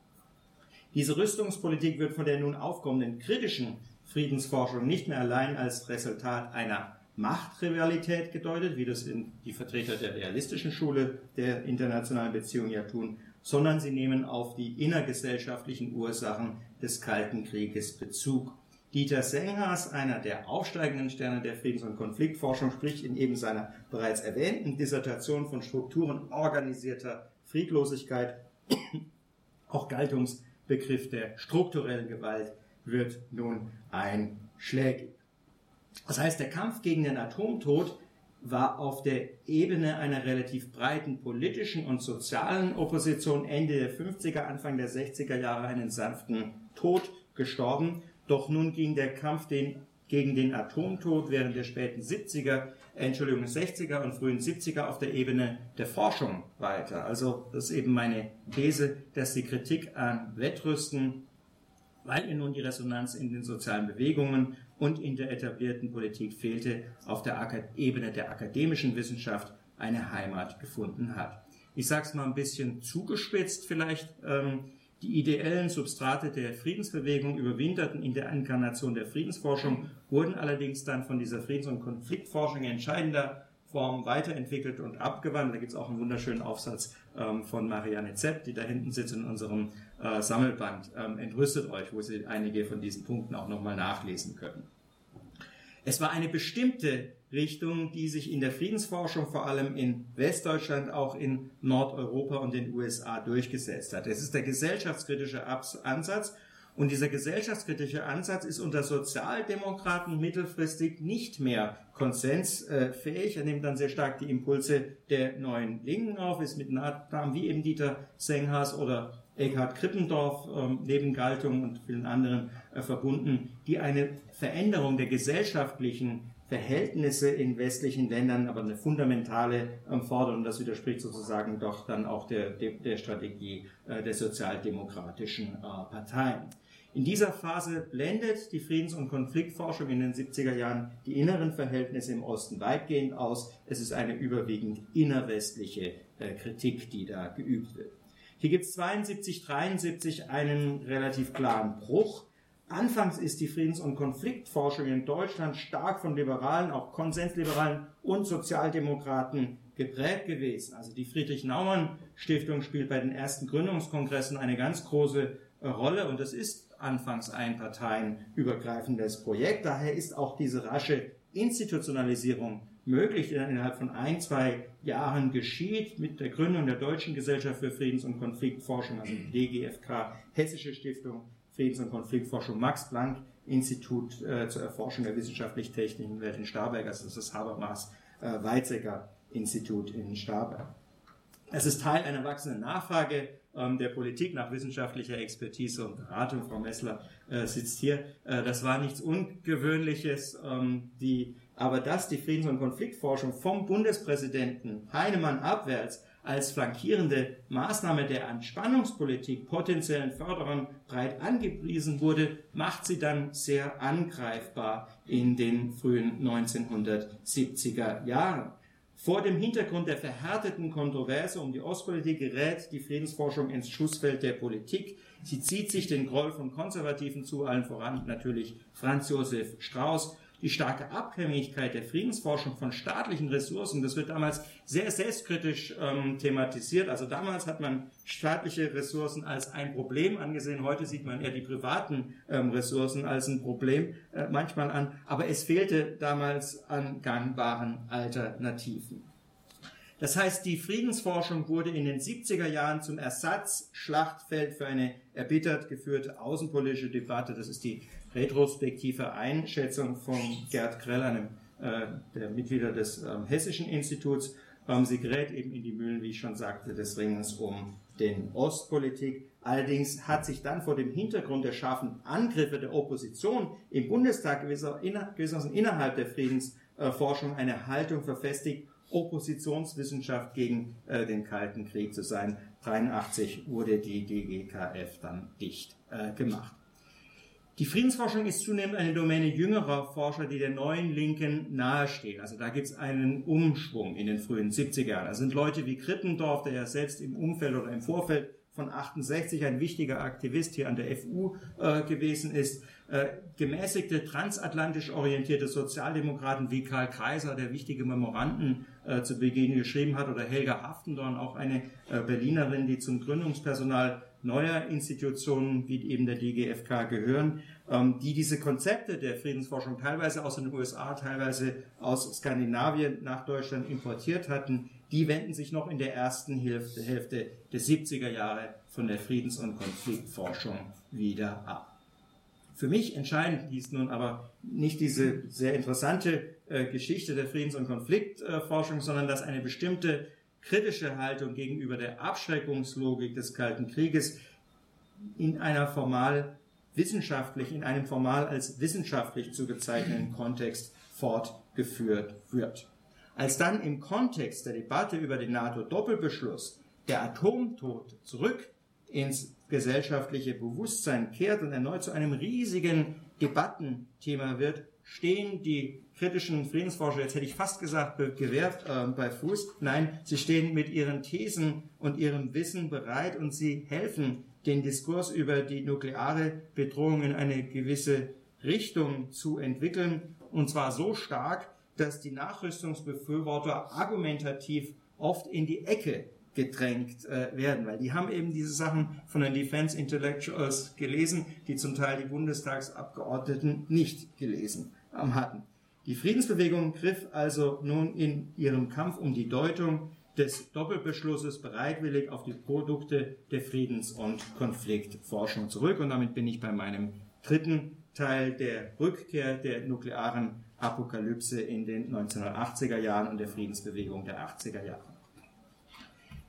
Diese Rüstungspolitik wird von der nun aufkommenden kritischen Friedensforschung nicht mehr allein als Resultat einer Machtrivalität gedeutet, wie das die Vertreter der realistischen Schule der internationalen Beziehungen ja tun, sondern sie nehmen auf die innergesellschaftlichen Ursachen des Kalten Krieges Bezug Dieter Senghas, einer der aufsteigenden Sterne der Friedens- und Konfliktforschung, spricht in eben seiner bereits erwähnten Dissertation von Strukturen organisierter Friedlosigkeit. Auch Galtungsbegriff der strukturellen Gewalt wird nun einschlägig. Das heißt, der Kampf gegen den Atomtod war auf der Ebene einer relativ breiten politischen und sozialen Opposition Ende der 50er, Anfang der 60er Jahre einen sanften Tod gestorben doch nun ging der Kampf den, gegen den Atomtod während der späten 70er, Entschuldigung, 60er und frühen 70er auf der Ebene der Forschung weiter. Also das ist eben meine These, dass die Kritik an Wettrüsten weil ihr nun die Resonanz in den sozialen Bewegungen und in der etablierten Politik fehlte, auf der Ebene der akademischen Wissenschaft eine Heimat gefunden hat. Ich sage es mal ein bisschen zugespitzt vielleicht. Ähm, die ideellen Substrate der Friedensbewegung überwinterten in der Inkarnation der Friedensforschung, wurden allerdings dann von dieser Friedens- und Konfliktforschung in entscheidender Form weiterentwickelt und abgewandelt. Da gibt es auch einen wunderschönen Aufsatz ähm, von Marianne Zepp, die da hinten sitzt in unserem äh, Sammelband. Ähm, entrüstet euch, wo Sie einige von diesen Punkten auch nochmal nachlesen können. Es war eine bestimmte Richtung, die sich in der Friedensforschung vor allem in Westdeutschland, auch in Nordeuropa und den USA durchgesetzt hat. Es ist der gesellschaftskritische Ansatz und dieser gesellschaftskritische Ansatz ist unter Sozialdemokraten mittelfristig nicht mehr konsensfähig. Er nimmt dann sehr stark die Impulse der neuen Linken auf, ist mit Namen wie eben Dieter Senghas oder Eckhard Krippendorf ähm, neben Galtung und vielen anderen äh, verbunden, die eine Veränderung der gesellschaftlichen Verhältnisse in westlichen Ländern, aber eine fundamentale ähm, Forderung, das widerspricht sozusagen doch dann auch der, der, der Strategie äh, der sozialdemokratischen äh, Parteien. In dieser Phase blendet die Friedens- und Konfliktforschung in den 70er Jahren die inneren Verhältnisse im Osten weitgehend aus. Es ist eine überwiegend innerwestliche Kritik, die da geübt wird. Hier gibt es 72, 73 einen relativ klaren Bruch. Anfangs ist die Friedens- und Konfliktforschung in Deutschland stark von Liberalen, auch Konsensliberalen und Sozialdemokraten geprägt gewesen. Also die Friedrich-Naumann-Stiftung spielt bei den ersten Gründungskongressen eine ganz große Rolle und das ist anfangs ein parteienübergreifendes Projekt. Daher ist auch diese rasche Institutionalisierung möglich, innerhalb von ein, zwei Jahren geschieht mit der Gründung der Deutschen Gesellschaft für Friedens- und Konfliktforschung, also DGFK, Hessische Stiftung Friedens- und Konfliktforschung, Max Planck Institut äh, zur Erforschung der wissenschaftlich-technischen Welt in Starberg, also das ist das Habermas äh, Weizsäcker Institut in Starberg. Es ist Teil einer wachsenden Nachfrage ähm, der Politik nach wissenschaftlicher Expertise und Beratung. Frau Messler äh, sitzt hier. Äh, das war nichts Ungewöhnliches. Ähm, die aber dass die Friedens- und Konfliktforschung vom Bundespräsidenten Heinemann abwärts als flankierende Maßnahme der Entspannungspolitik potenziellen Förderern breit angepriesen wurde, macht sie dann sehr angreifbar in den frühen 1970er Jahren. Vor dem Hintergrund der verhärteten Kontroverse um die Ostpolitik gerät die Friedensforschung ins Schussfeld der Politik. Sie zieht sich den Groll von Konservativen zu, allen voran natürlich Franz Josef Strauß, die starke Abhängigkeit der Friedensforschung von staatlichen Ressourcen, das wird damals sehr selbstkritisch ähm, thematisiert. Also damals hat man staatliche Ressourcen als ein Problem angesehen, heute sieht man eher die privaten ähm, Ressourcen als ein Problem äh, manchmal an, aber es fehlte damals an gangbaren Alternativen. Das heißt, die Friedensforschung wurde in den 70er Jahren zum Ersatzschlachtfeld für eine erbittert geführte außenpolitische Debatte. Das ist die retrospektive Einschätzung von Gerd Krell, einem äh, der Mitglieder des ähm, Hessischen Instituts. Ähm, sie gerät eben in die Mühlen, wie ich schon sagte, des Ringens um den Ostpolitik. Allerdings hat sich dann vor dem Hintergrund der scharfen Angriffe der Opposition im Bundestag gewissermaßen innerhalb der Friedensforschung eine Haltung verfestigt, Oppositionswissenschaft gegen äh, den Kalten Krieg zu sein. 1983 wurde die DGKF dann dicht äh, gemacht. Die Friedensforschung ist zunehmend eine Domäne jüngerer Forscher, die der neuen Linken nahestehen. Also da gibt es einen Umschwung in den frühen 70er Jahren. Da sind Leute wie Krippendorf, der ja selbst im Umfeld oder im Vorfeld von 68 ein wichtiger Aktivist hier an der FU äh, gewesen ist. Äh, gemäßigte, transatlantisch orientierte Sozialdemokraten wie Karl Kreiser, der wichtige Memoranden äh, zu Beginn geschrieben hat, oder Helga Haftendorn, auch eine äh, Berlinerin, die zum Gründungspersonal neuer Institutionen wie eben der DGFK gehören, ähm, die diese Konzepte der Friedensforschung teilweise aus den USA, teilweise aus Skandinavien nach Deutschland importiert hatten, die wenden sich noch in der ersten Hälfte, Hälfte der 70er Jahre von der Friedens- und Konfliktforschung wieder ab. Für mich entscheidend hieß nun aber nicht diese sehr interessante äh, Geschichte der Friedens- und Konfliktforschung, sondern dass eine bestimmte kritische Haltung gegenüber der Abschreckungslogik des Kalten Krieges in einer formal wissenschaftlich, in einem formal als wissenschaftlich zu bezeichnenden Kontext fortgeführt wird. Als dann im Kontext der Debatte über den NATO-Doppelbeschluss der Atomtod zurück ins gesellschaftliche Bewusstsein kehrt und erneut zu einem riesigen Debattenthema wird, stehen die kritischen Friedensforscher, jetzt hätte ich fast gesagt, gewährt äh, bei Fuß. Nein, sie stehen mit ihren Thesen und ihrem Wissen bereit und sie helfen, den Diskurs über die nukleare Bedrohung in eine gewisse Richtung zu entwickeln. Und zwar so stark, dass die Nachrüstungsbefürworter argumentativ oft in die Ecke gedrängt äh, werden, weil die haben eben diese Sachen von den Defense Intellectuals gelesen, die zum Teil die Bundestagsabgeordneten nicht gelesen hatten. Die Friedensbewegung griff also nun in ihrem Kampf um die Deutung des Doppelbeschlusses bereitwillig auf die Produkte der Friedens- und Konfliktforschung zurück. Und damit bin ich bei meinem dritten Teil der Rückkehr der nuklearen Apokalypse in den 1980er Jahren und der Friedensbewegung der 80er Jahre.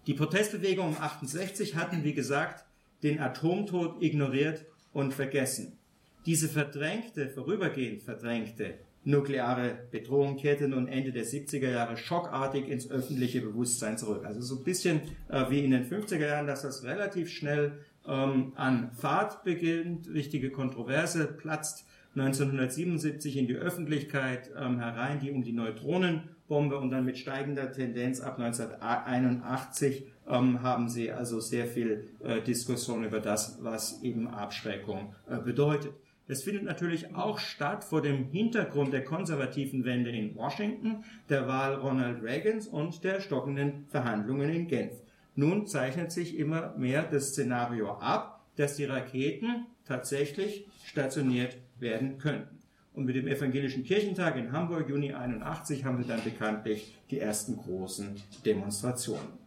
Die Protestbewegung um 68 hatten, wie gesagt, den Atomtod ignoriert und vergessen. Diese verdrängte, vorübergehend verdrängte nukleare Bedrohung kehrte nun Ende der 70er Jahre schockartig ins öffentliche Bewusstsein zurück. Also so ein bisschen äh, wie in den 50er Jahren, dass das relativ schnell ähm, an Fahrt beginnt, richtige Kontroverse platzt 1977 in die Öffentlichkeit ähm, herein, die um die Neutronenbombe und dann mit steigender Tendenz ab 1981 ähm, haben sie also sehr viel äh, Diskussion über das, was eben Abschreckung äh, bedeutet. Das findet natürlich auch statt vor dem Hintergrund der konservativen Wende in Washington, der Wahl Ronald Reagans und der stockenden Verhandlungen in Genf. Nun zeichnet sich immer mehr das Szenario ab, dass die Raketen tatsächlich stationiert werden könnten. Und mit dem Evangelischen Kirchentag in Hamburg, Juni 81, haben wir dann bekanntlich die ersten großen Demonstrationen.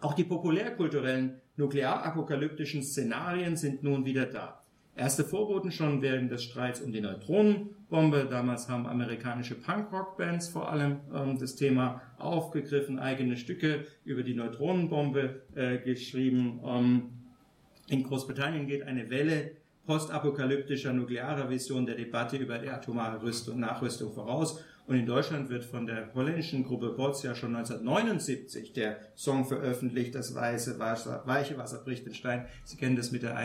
Auch die populärkulturellen nuklearapokalyptischen Szenarien sind nun wieder da. Erste Vorboten schon während des Streits um die Neutronenbombe. Damals haben amerikanische Punkrock-Bands vor allem ähm, das Thema aufgegriffen, eigene Stücke über die Neutronenbombe äh, geschrieben. Ähm, in Großbritannien geht eine Welle postapokalyptischer nuklearer Vision der Debatte über die atomare Rüstung, Nachrüstung voraus. Und in Deutschland wird von der holländischen Gruppe Bots ja schon 1979 der Song veröffentlicht, das weiße Wasser, weiche Wasser bricht den Stein. Sie kennen das mit der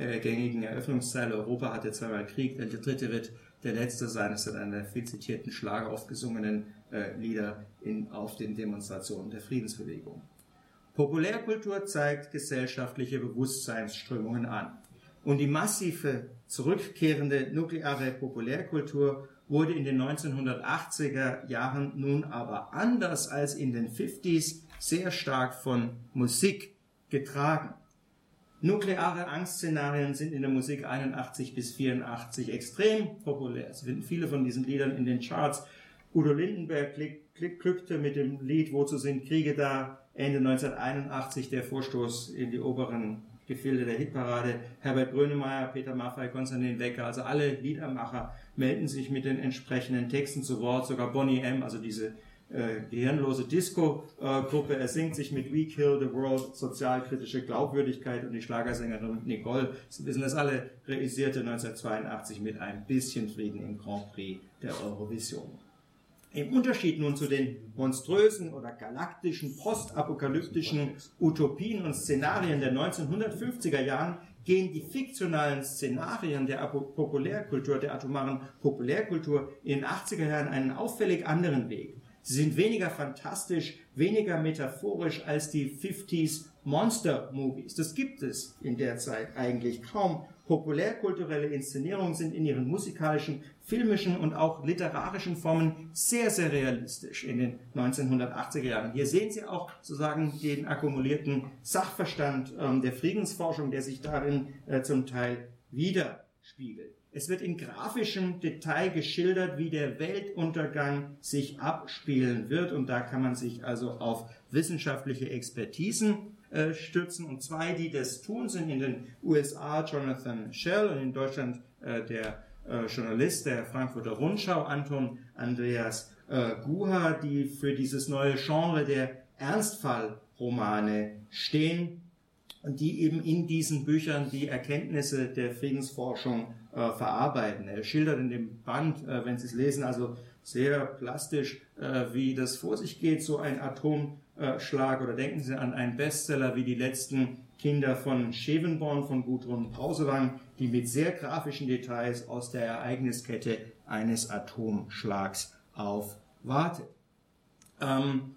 eingängigen Eröffnungszeile, Europa hatte zweimal Krieg, der dritte wird der letzte sein. Das sind einer viel zitierten Schlager aufgesungenen äh, Lieder in, auf den Demonstrationen der Friedensbewegung. Populärkultur zeigt gesellschaftliche Bewusstseinsströmungen an. Und die massive zurückkehrende nukleare Populärkultur wurde in den 1980er Jahren nun aber anders als in den 50s sehr stark von Musik getragen. Nukleare Angstszenarien sind in der Musik 81 bis 84 extrem populär. Es finden viele von diesen Liedern in den Charts. Udo Lindenberg glückte mit dem Lied Wozu sind Kriege da? Ende 1981 der Vorstoß in die oberen Gefilde der Hitparade. Herbert Grönemeyer, Peter Maffay, Konstantin Wecker, also alle Liedermacher melden sich mit den entsprechenden Texten zu Wort. Sogar Bonnie M., also diese äh, gehirnlose Disco-Gruppe, er singt sich mit We Kill the World sozialkritische Glaubwürdigkeit und die Schlagersängerin Nicole, Sie wissen das alle, realisierte 1982 mit ein bisschen Frieden im Grand Prix der Eurovision. Im Unterschied nun zu den monströsen oder galaktischen, postapokalyptischen Utopien und Szenarien der 1950er Jahren gehen die fiktionalen Szenarien der Populärkultur, der atomaren Populärkultur in den 80er Jahren einen auffällig anderen Weg. Sie sind weniger fantastisch, weniger metaphorisch als die 50s Monster Movies. Das gibt es in der Zeit eigentlich kaum populärkulturelle Inszenierungen sind in ihren musikalischen, filmischen und auch literarischen Formen sehr, sehr realistisch in den 1980er Jahren. Hier sehen Sie auch sozusagen den akkumulierten Sachverstand ähm, der Friedensforschung, der sich darin äh, zum Teil widerspiegelt. Es wird in grafischem Detail geschildert, wie der Weltuntergang sich abspielen wird und da kann man sich also auf wissenschaftliche Expertisen äh, stützen. Und zwei, die das tun, sind in den USA Jonathan Shell und in Deutschland äh, der äh, Journalist der Frankfurter Rundschau Anton Andreas äh, Guha, die für dieses neue Genre der Ernstfallromane stehen und die eben in diesen Büchern die Erkenntnisse der Friedensforschung äh, verarbeiten. Er schildert in dem Band, äh, wenn Sie es lesen, also sehr plastisch, äh, wie das vor sich geht, so ein Atomschlag. Oder denken Sie an einen Bestseller wie die letzten Kinder von Schevenborn von Gudrun Pausewang, die mit sehr grafischen Details aus der Ereigniskette eines Atomschlags aufwartet. Ähm,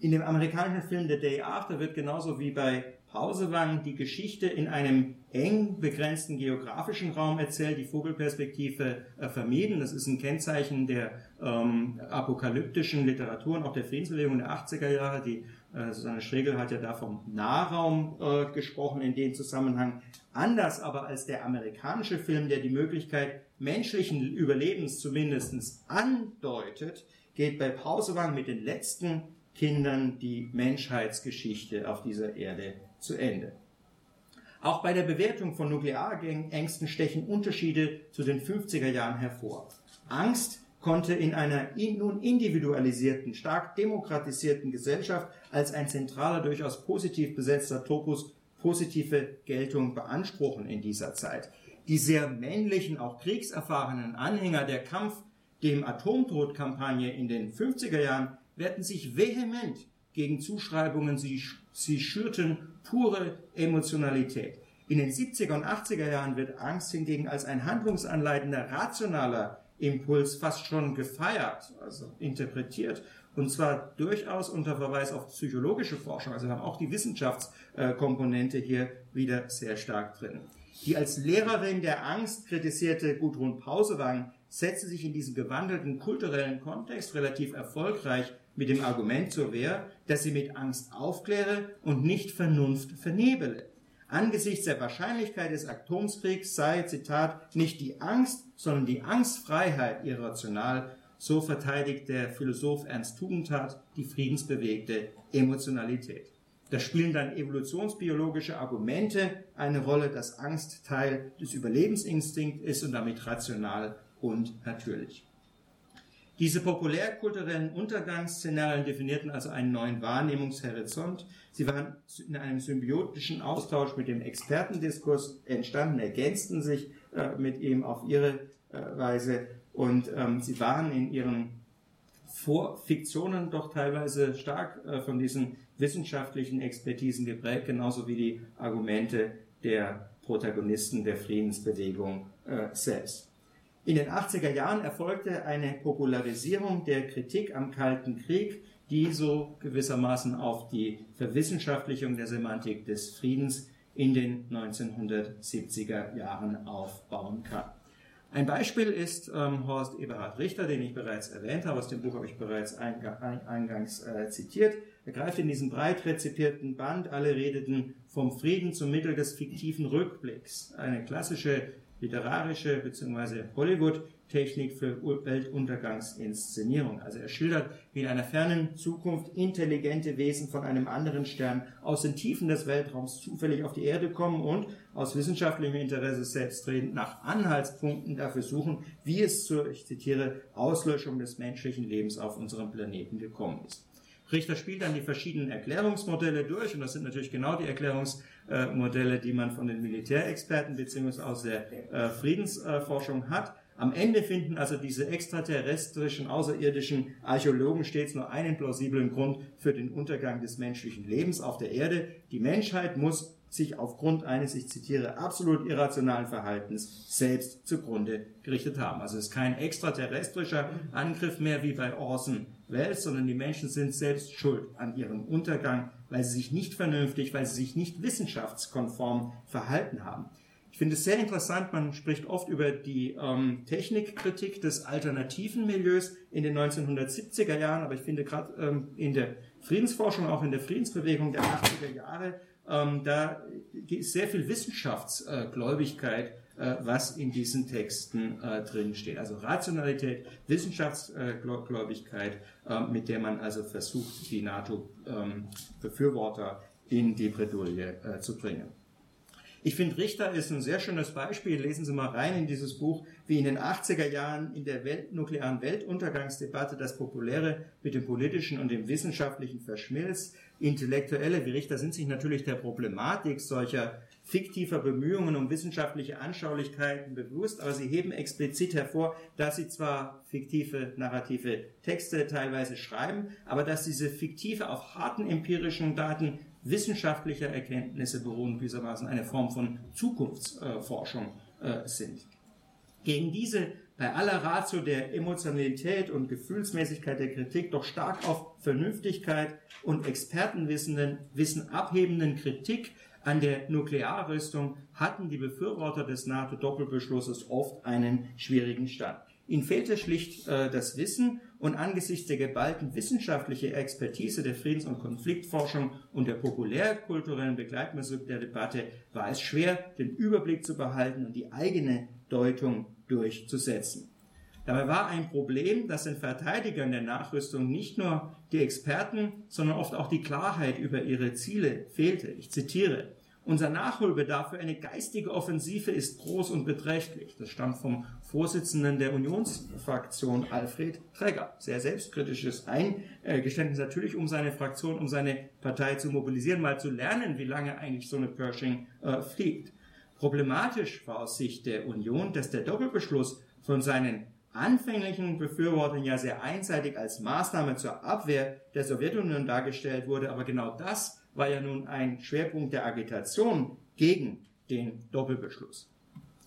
in dem amerikanischen Film The Day After wird genauso wie bei Pausewang die Geschichte in einem eng begrenzten geografischen Raum erzählt, die Vogelperspektive äh, vermieden. Das ist ein Kennzeichen der ähm, apokalyptischen Literatur und auch der Friedensbewegung der 80er Jahre. Die äh, Susanne Schregel hat ja da vom Nahraum äh, gesprochen in dem Zusammenhang. Anders aber als der amerikanische Film, der die Möglichkeit menschlichen Überlebens zumindest andeutet, geht bei Pausewang mit den letzten Kindern die Menschheitsgeschichte auf dieser Erde zu Ende. Auch bei der Bewertung von Nuklearängsten stechen Unterschiede zu den 50er Jahren hervor. Angst konnte in einer nun individualisierten, stark demokratisierten Gesellschaft als ein zentraler, durchaus positiv besetzter Topos positive Geltung beanspruchen in dieser Zeit. Die sehr männlichen, auch kriegserfahrenen Anhänger der Kampf dem Atomtodkampagne in den 50er Jahren wehrten sich vehement gegen Zuschreibungen, sie, sie schürten pure Emotionalität. In den 70er und 80er Jahren wird Angst hingegen als ein handlungsanleitender, rationaler Impuls fast schon gefeiert, also interpretiert, und zwar durchaus unter Verweis auf psychologische Forschung. Also wir haben auch die Wissenschaftskomponente hier wieder sehr stark drin. Die als Lehrerin der Angst kritisierte Gudrun Pausewang setzte sich in diesem gewandelten kulturellen Kontext relativ erfolgreich mit dem Argument zur Wehr, dass sie mit Angst aufkläre und nicht Vernunft vernebele. Angesichts der Wahrscheinlichkeit des Atomkriegs sei, Zitat, nicht die Angst, sondern die Angstfreiheit irrational, so verteidigt der Philosoph Ernst Tugendhat die friedensbewegte Emotionalität. Da spielen dann evolutionsbiologische Argumente eine Rolle, dass Angst Teil des Überlebensinstinkts ist und damit rational und natürlich. Diese populärkulturellen Untergangsszenarien definierten also einen neuen Wahrnehmungshorizont. Sie waren in einem symbiotischen Austausch mit dem Expertendiskurs entstanden, ergänzten sich äh, mit ihm auf ihre äh, Weise und ähm, sie waren in ihren Vorfiktionen doch teilweise stark äh, von diesen wissenschaftlichen Expertisen geprägt, genauso wie die Argumente der Protagonisten der Friedensbewegung äh, selbst. In den 80er Jahren erfolgte eine Popularisierung der Kritik am Kalten Krieg, die so gewissermaßen auf die Verwissenschaftlichung der Semantik des Friedens in den 1970er Jahren aufbauen kann. Ein Beispiel ist ähm, Horst Eberhard Richter, den ich bereits erwähnt habe. Aus dem Buch habe ich bereits eingangs äh, zitiert. Er greift in diesen breit rezipierten Band Alle redeten vom Frieden zum Mittel des fiktiven Rückblicks. Eine klassische literarische bzw. Hollywood-Technik für Weltuntergangsinszenierung. Also er schildert, wie in einer fernen Zukunft intelligente Wesen von einem anderen Stern aus den Tiefen des Weltraums zufällig auf die Erde kommen und aus wissenschaftlichem Interesse selbstredend nach Anhaltspunkten dafür suchen, wie es zur, ich zitiere, Auslöschung des menschlichen Lebens auf unserem Planeten gekommen ist. Richter spielt dann die verschiedenen Erklärungsmodelle durch und das sind natürlich genau die Erklärungsmodelle, die man von den Militärexperten bzw. aus der äh, Friedensforschung hat. Am Ende finden also diese extraterrestrischen, außerirdischen Archäologen stets nur einen plausiblen Grund für den Untergang des menschlichen Lebens auf der Erde. Die Menschheit muss sich aufgrund eines, ich zitiere, absolut irrationalen Verhaltens selbst zugrunde gerichtet haben. Also es ist kein extraterrestrischer Angriff mehr wie bei Orson Welles, sondern die Menschen sind selbst schuld an ihrem Untergang, weil sie sich nicht vernünftig, weil sie sich nicht wissenschaftskonform verhalten haben. Ich finde es sehr interessant, man spricht oft über die ähm, Technikkritik des alternativen Milieus in den 1970er Jahren, aber ich finde gerade ähm, in der Friedensforschung, auch in der Friedensbewegung der 80er Jahre, ähm, da ist sehr viel Wissenschaftsgläubigkeit, äh, was in diesen Texten äh, drin steht. Also Rationalität, Wissenschaftsgläubigkeit, äh, mit der man also versucht, die NATO-Befürworter ähm, in die Bredouille äh, zu bringen. Ich finde, Richter ist ein sehr schönes Beispiel. Lesen Sie mal rein in dieses Buch, wie in den 80er Jahren in der Welt, nuklearen Weltuntergangsdebatte das Populäre mit dem Politischen und dem Wissenschaftlichen verschmilzt. Intellektuelle wie Richter sind sich natürlich der Problematik solcher fiktiver Bemühungen um wissenschaftliche Anschaulichkeiten bewusst, aber sie heben explizit hervor, dass sie zwar fiktive narrative Texte teilweise schreiben, aber dass diese fiktive auf harten empirischen Daten wissenschaftlicher Erkenntnisse beruhen, gewissermaßen eine Form von Zukunftsforschung äh, sind. Gegen diese bei aller Ratio der Emotionalität und Gefühlsmäßigkeit der Kritik doch stark auf Vernünftigkeit und Expertenwissen Wissen abhebenden Kritik an der Nuklearrüstung hatten die Befürworter des NATO-Doppelbeschlusses oft einen schwierigen Stand. Ihnen fehlte schlicht äh, das Wissen und angesichts der geballten wissenschaftlichen Expertise der Friedens- und Konfliktforschung und der populärkulturellen Begleitmusik der Debatte war es schwer, den Überblick zu behalten und die eigene Deutung durchzusetzen. Dabei war ein Problem, dass den Verteidigern der Nachrüstung nicht nur die Experten, sondern oft auch die Klarheit über ihre Ziele fehlte. Ich zitiere, unser Nachholbedarf für eine geistige Offensive ist groß und beträchtlich. Das stammt vom Vorsitzenden der Unionsfraktion Alfred Träger. Sehr selbstkritisches Eingeständnis natürlich, um seine Fraktion, um seine Partei zu mobilisieren, mal zu lernen, wie lange eigentlich so eine Pershing äh, fliegt. Problematisch war aus Sicht der Union, dass der Doppelbeschluss von seinen anfänglichen Befürwortern ja sehr einseitig als Maßnahme zur Abwehr der Sowjetunion dargestellt wurde, aber genau das war ja nun ein Schwerpunkt der Agitation gegen den Doppelbeschluss.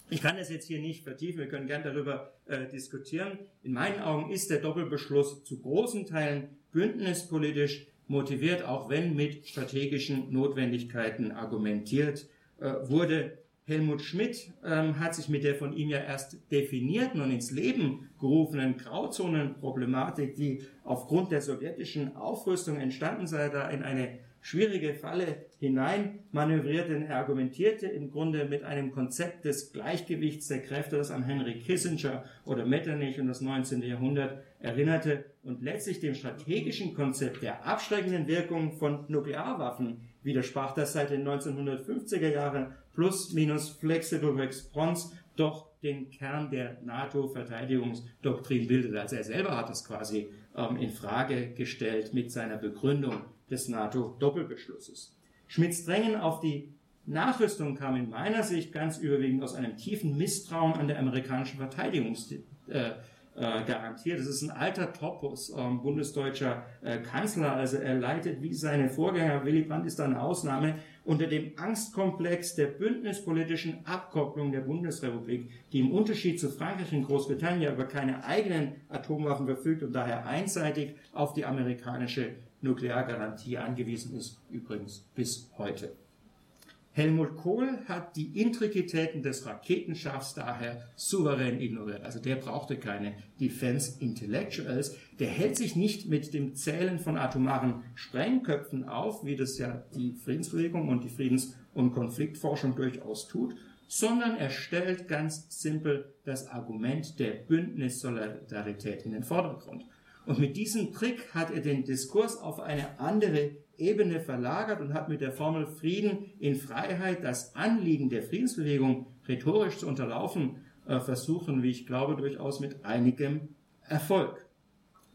Ich kann das jetzt hier nicht vertiefen, wir können gern darüber äh, diskutieren. In meinen Augen ist der Doppelbeschluss zu großen Teilen bündnispolitisch motiviert, auch wenn mit strategischen Notwendigkeiten argumentiert äh, wurde. Helmut Schmidt ähm, hat sich mit der von ihm ja erst definierten und ins Leben gerufenen Grauzonenproblematik, die aufgrund der sowjetischen Aufrüstung entstanden sei, da in eine schwierige Falle hinein manövriert, denn er argumentierte im Grunde mit einem Konzept des Gleichgewichts der Kräfte, das an Henry Kissinger oder Metternich und das 19. Jahrhundert erinnerte und letztlich dem strategischen Konzept der abschreckenden Wirkung von Nuklearwaffen widersprach, das seit den 1950er Jahren plus minus Flexible Response doch den Kern der NATO-Verteidigungsdoktrin bildete. Also er selber hat es quasi ähm, in Frage gestellt mit seiner Begründung des NATO-Doppelbeschlusses. Schmidts Drängen auf die Nachrüstung kam in meiner Sicht ganz überwiegend aus einem tiefen Misstrauen an der amerikanischen Verteidigungs äh, äh. Das ist ein alter Topos, ähm, bundesdeutscher äh, Kanzler. Also er leitet wie seine Vorgänger, Willy Brandt ist da eine Ausnahme, unter dem Angstkomplex der bündnispolitischen Abkopplung der Bundesrepublik, die im Unterschied zu Frankreich und Großbritannien über keine eigenen Atomwaffen verfügt und daher einseitig auf die amerikanische Nukleargarantie angewiesen ist, übrigens bis heute. Helmut Kohl hat die Intrikitäten des Raketenschaffs daher souverän ignoriert. Also der brauchte keine Defense Intellectuals. Der hält sich nicht mit dem Zählen von atomaren Sprengköpfen auf, wie das ja die Friedensbewegung und die Friedens- und Konfliktforschung durchaus tut, sondern er stellt ganz simpel das Argument der Bündnissolidarität in den Vordergrund. Und mit diesem Trick hat er den Diskurs auf eine andere Ebene verlagert und hat mit der Formel Frieden in Freiheit das Anliegen der Friedensbewegung rhetorisch zu unterlaufen äh, versuchen, wie ich glaube, durchaus mit einigem Erfolg.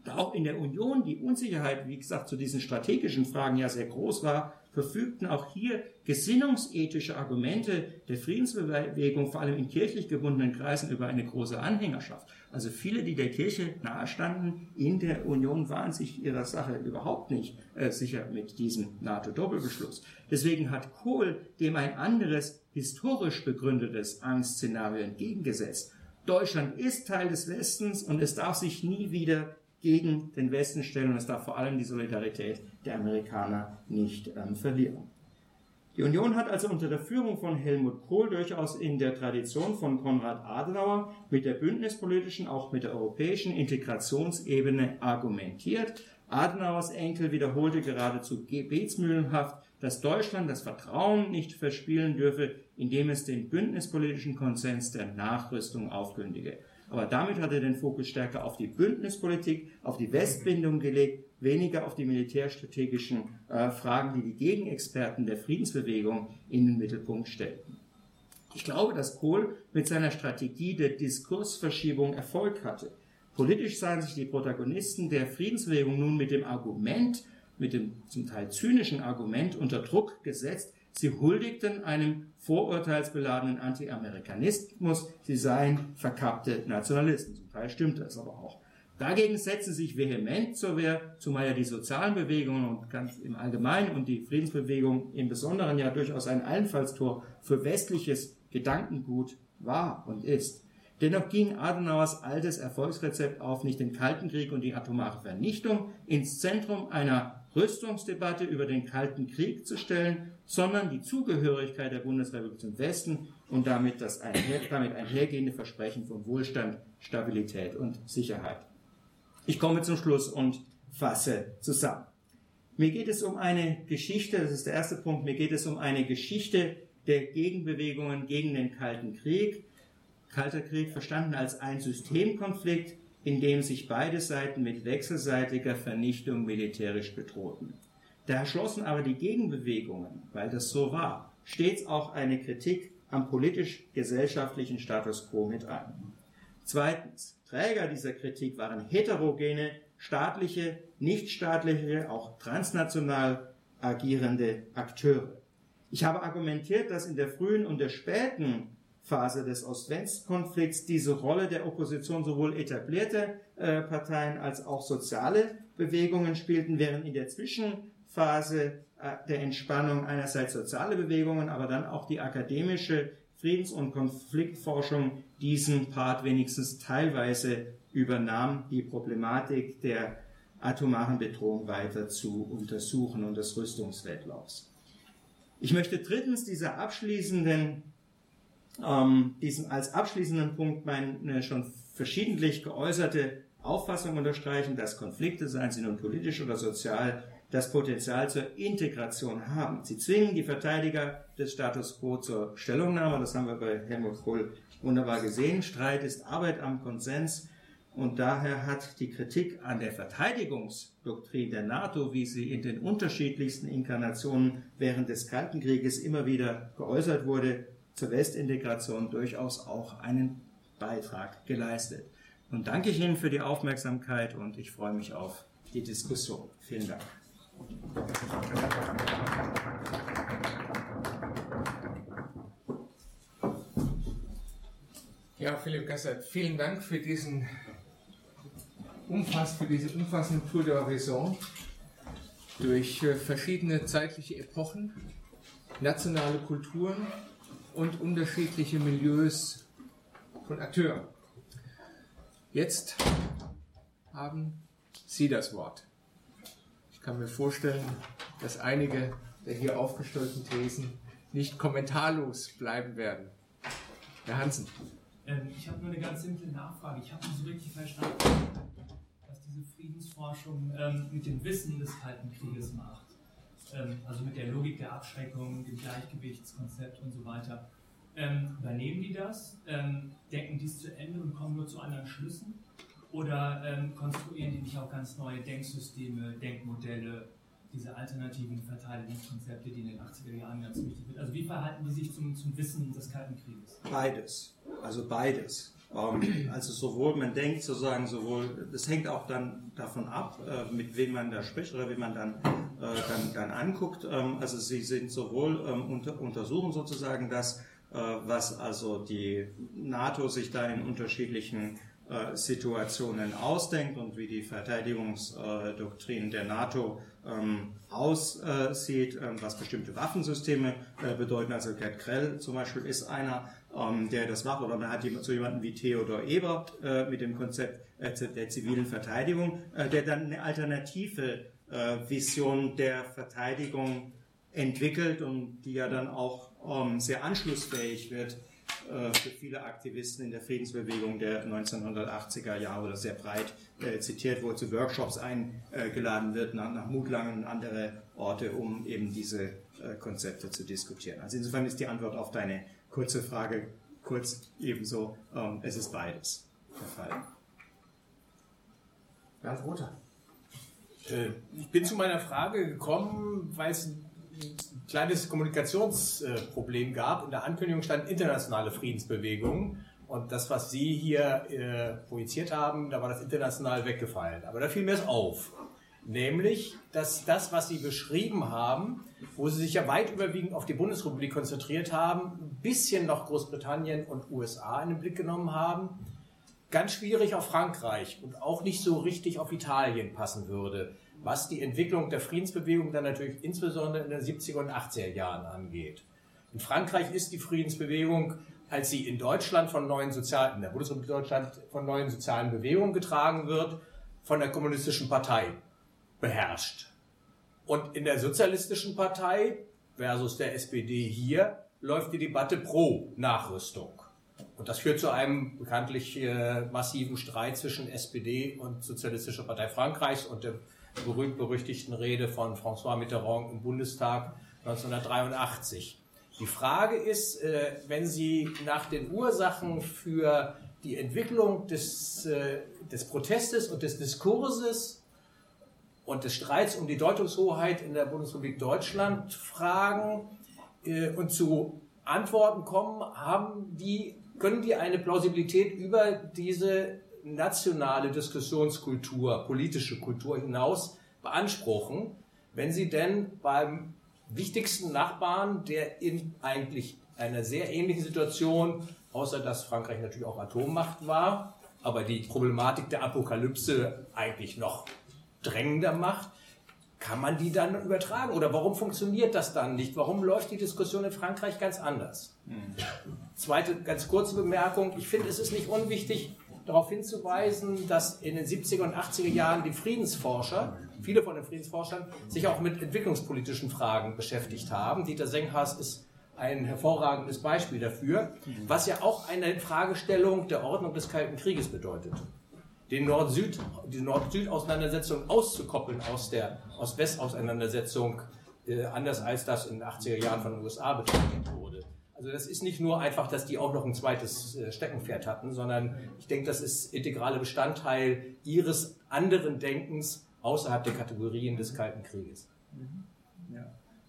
Da auch in der Union die Unsicherheit, wie gesagt, zu diesen strategischen Fragen ja sehr groß war, verfügten auch hier gesinnungsethische Argumente der Friedensbewegung, vor allem in kirchlich gebundenen Kreisen, über eine große Anhängerschaft. Also viele, die der Kirche nahestanden in der Union, waren sich ihrer Sache überhaupt nicht äh, sicher mit diesem NATO-Doppelbeschluss. Deswegen hat Kohl dem ein anderes historisch begründetes Angstszenario entgegengesetzt. Deutschland ist Teil des Westens und es darf sich nie wieder gegen den Westen stellen und es darf vor allem die Solidarität der Amerikaner nicht ähm, verlieren. Die Union hat also unter der Führung von Helmut Kohl durchaus in der Tradition von Konrad Adenauer mit der bündnispolitischen, auch mit der europäischen Integrationsebene argumentiert. Adenauers Enkel wiederholte geradezu gebetsmühlenhaft, dass Deutschland das Vertrauen nicht verspielen dürfe, indem es den bündnispolitischen Konsens der Nachrüstung aufkündige. Aber damit hat er den Fokus stärker auf die Bündnispolitik, auf die Westbindung gelegt, weniger auf die militärstrategischen äh, Fragen, die die Gegenexperten der Friedensbewegung in den Mittelpunkt stellten. Ich glaube, dass Kohl mit seiner Strategie der Diskursverschiebung Erfolg hatte. Politisch sahen sich die Protagonisten der Friedensbewegung nun mit dem Argument, mit dem zum Teil zynischen Argument unter Druck gesetzt, sie huldigten einem vorurteilsbeladenen Anti-Amerikanismus, sie seien verkappte Nationalisten. Zum Teil stimmt das aber auch. Dagegen setzen sich vehement zur Wehr, zumal ja die sozialen Bewegungen und ganz im Allgemeinen und die Friedensbewegung im Besonderen ja durchaus ein Einfallstor für westliches Gedankengut war und ist. Dennoch ging Adenauers altes Erfolgsrezept auf, nicht den Kalten Krieg und die atomare Vernichtung ins Zentrum einer Rüstungsdebatte über den Kalten Krieg zu stellen, sondern die Zugehörigkeit der Bundesrepublik zum Westen und damit das einher, damit einhergehende Versprechen von Wohlstand, Stabilität und Sicherheit. Ich komme zum Schluss und fasse zusammen. Mir geht es um eine Geschichte, das ist der erste Punkt, mir geht es um eine Geschichte der Gegenbewegungen gegen den Kalten Krieg. Kalter Krieg verstanden als ein Systemkonflikt, in dem sich beide Seiten mit wechselseitiger Vernichtung militärisch bedrohten. Da schlossen aber die Gegenbewegungen, weil das so war, stets auch eine Kritik am politisch-gesellschaftlichen Status quo mit ein. Zweitens, Träger dieser Kritik waren heterogene, staatliche, nichtstaatliche, auch transnational agierende Akteure. Ich habe argumentiert, dass in der frühen und der späten Phase des Ost-West-Konflikts diese Rolle der Opposition sowohl etablierte äh, Parteien als auch soziale Bewegungen spielten, während in der Zwischenphase äh, der Entspannung einerseits soziale Bewegungen, aber dann auch die akademische Friedens- und Konfliktforschung diesen Part wenigstens teilweise übernahm, die Problematik der atomaren Bedrohung weiter zu untersuchen und des Rüstungswettlaufs. Ich möchte drittens dieser abschließenden, ähm, diesen als abschließenden Punkt meine schon verschiedentlich geäußerte Auffassung unterstreichen, dass Konflikte, seien sie nun politisch oder sozial, das Potenzial zur Integration haben. Sie zwingen die Verteidiger des Status quo zur Stellungnahme. Das haben wir bei Helmut Kohl wunderbar gesehen. Streit ist Arbeit am Konsens. Und daher hat die Kritik an der Verteidigungsdoktrin der NATO, wie sie in den unterschiedlichsten Inkarnationen während des Kalten Krieges immer wieder geäußert wurde, zur Westintegration durchaus auch einen Beitrag geleistet. Nun danke ich Ihnen für die Aufmerksamkeit und ich freue mich auf die Diskussion. Vielen Dank. Ja, Philipp Gassert, vielen Dank für, diesen Umfass, für diese umfassende Tour de Horizon durch äh, verschiedene zeitliche Epochen, nationale Kulturen und unterschiedliche Milieus von Akteuren. Jetzt haben Sie das Wort kann mir vorstellen, dass einige der hier aufgestellten Thesen nicht kommentarlos bleiben werden. Herr Hansen. Ähm, ich habe nur eine ganz simple Nachfrage. Ich habe nicht so richtig verstanden, was diese Friedensforschung ähm, mit dem Wissen des Kalten Krieges macht. Ähm, also mit der Logik der Abschreckung, dem Gleichgewichtskonzept und so weiter. Ähm, übernehmen die das, ähm, denken dies zu Ende und kommen nur zu anderen Schlüssen? Oder ähm, konstruieren die nicht auch ganz neue Denksysteme, Denkmodelle, diese alternativen Verteidigungskonzepte, die in den 80er Jahren ganz wichtig sind? Also wie verhalten die sich zum, zum Wissen des Kalten Krieges? Beides. Also beides. Also sowohl, man denkt sozusagen sowohl, das hängt auch dann davon ab, äh, mit wem man da spricht oder wie man dann, äh, dann, dann anguckt. Ähm, also sie sind sowohl ähm, unter, untersuchen sozusagen das, äh, was also die NATO sich da in unterschiedlichen äh, Situationen ausdenkt und wie die Verteidigungsdoktrin der NATO ähm, aussieht, ähm, was bestimmte Waffensysteme äh, bedeuten. Also Gerd Krell zum Beispiel ist einer, ähm, der das macht, oder man hat so jemanden wie Theodor Ebert äh, mit dem Konzept der zivilen Verteidigung, der dann eine alternative Vision der Verteidigung entwickelt und die ja dann auch sehr anschlussfähig wird äh, für viele Aktivisten in der Friedensbewegung der 1980er Jahre oder sehr breit äh, zitiert, wo zu Workshops eingeladen wird nach, Mutlangen und andere Orte, um eben diese äh, Konzepte zu diskutieren. Also insofern ist die Antwort auf deine kurze Frage kurz ebenso, ähm, es ist beides der Fall. Bernd Rother. Ich bin zu meiner Frage gekommen, weil es kleines Kommunikationsproblem gab. In der Ankündigung stand internationale Friedensbewegung. Und das, was Sie hier äh, projiziert haben, da war das international weggefallen. Aber da fiel mir es auf. Nämlich, dass das, was Sie beschrieben haben, wo Sie sich ja weit überwiegend auf die Bundesrepublik konzentriert haben, ein bisschen noch Großbritannien und USA in den Blick genommen haben, ganz schwierig auf Frankreich und auch nicht so richtig auf Italien passen würde was die Entwicklung der Friedensbewegung dann natürlich insbesondere in den 70er und 80er Jahren angeht. In Frankreich ist die Friedensbewegung, als sie in Deutschland von neuen sozialen, in der Bundesrepublik Deutschland von neuen sozialen Bewegungen getragen wird, von der kommunistischen Partei beherrscht. Und in der sozialistischen Partei versus der SPD hier läuft die Debatte pro Nachrüstung. Und das führt zu einem bekanntlich äh, massiven Streit zwischen SPD und Sozialistischer Partei Frankreichs und dem berühmt-berüchtigten Rede von François Mitterrand im Bundestag 1983. Die Frage ist, äh, wenn Sie nach den Ursachen für die Entwicklung des, äh, des Protestes und des Diskurses und des Streits um die Deutungshoheit in der Bundesrepublik Deutschland fragen äh, und zu Antworten kommen, haben die, können die eine Plausibilität über diese nationale Diskussionskultur, politische Kultur hinaus beanspruchen, wenn sie denn beim wichtigsten Nachbarn, der in eigentlich einer sehr ähnlichen Situation, außer dass Frankreich natürlich auch Atommacht war, aber die Problematik der Apokalypse eigentlich noch drängender macht, kann man die dann übertragen? Oder warum funktioniert das dann nicht? Warum läuft die Diskussion in Frankreich ganz anders? Hm. Zweite ganz kurze Bemerkung. Ich finde, es ist nicht unwichtig, darauf hinzuweisen, dass in den 70er und 80er Jahren die Friedensforscher, viele von den Friedensforschern, sich auch mit entwicklungspolitischen Fragen beschäftigt haben. Dieter Senghas ist ein hervorragendes Beispiel dafür, was ja auch eine Fragestellung der Ordnung des Kalten Krieges bedeutet. Den Nord-Süd, die Nord-Süd-Auseinandersetzung auszukoppeln aus der Ost-West-Auseinandersetzung, äh, anders als das in den 80er Jahren von den USA betrachtet wurde. Also das ist nicht nur einfach, dass die auch noch ein zweites äh, Steckenpferd hatten, sondern ich denke, das ist integrale Bestandteil ihres anderen Denkens außerhalb der Kategorien des Kalten Krieges. Ja,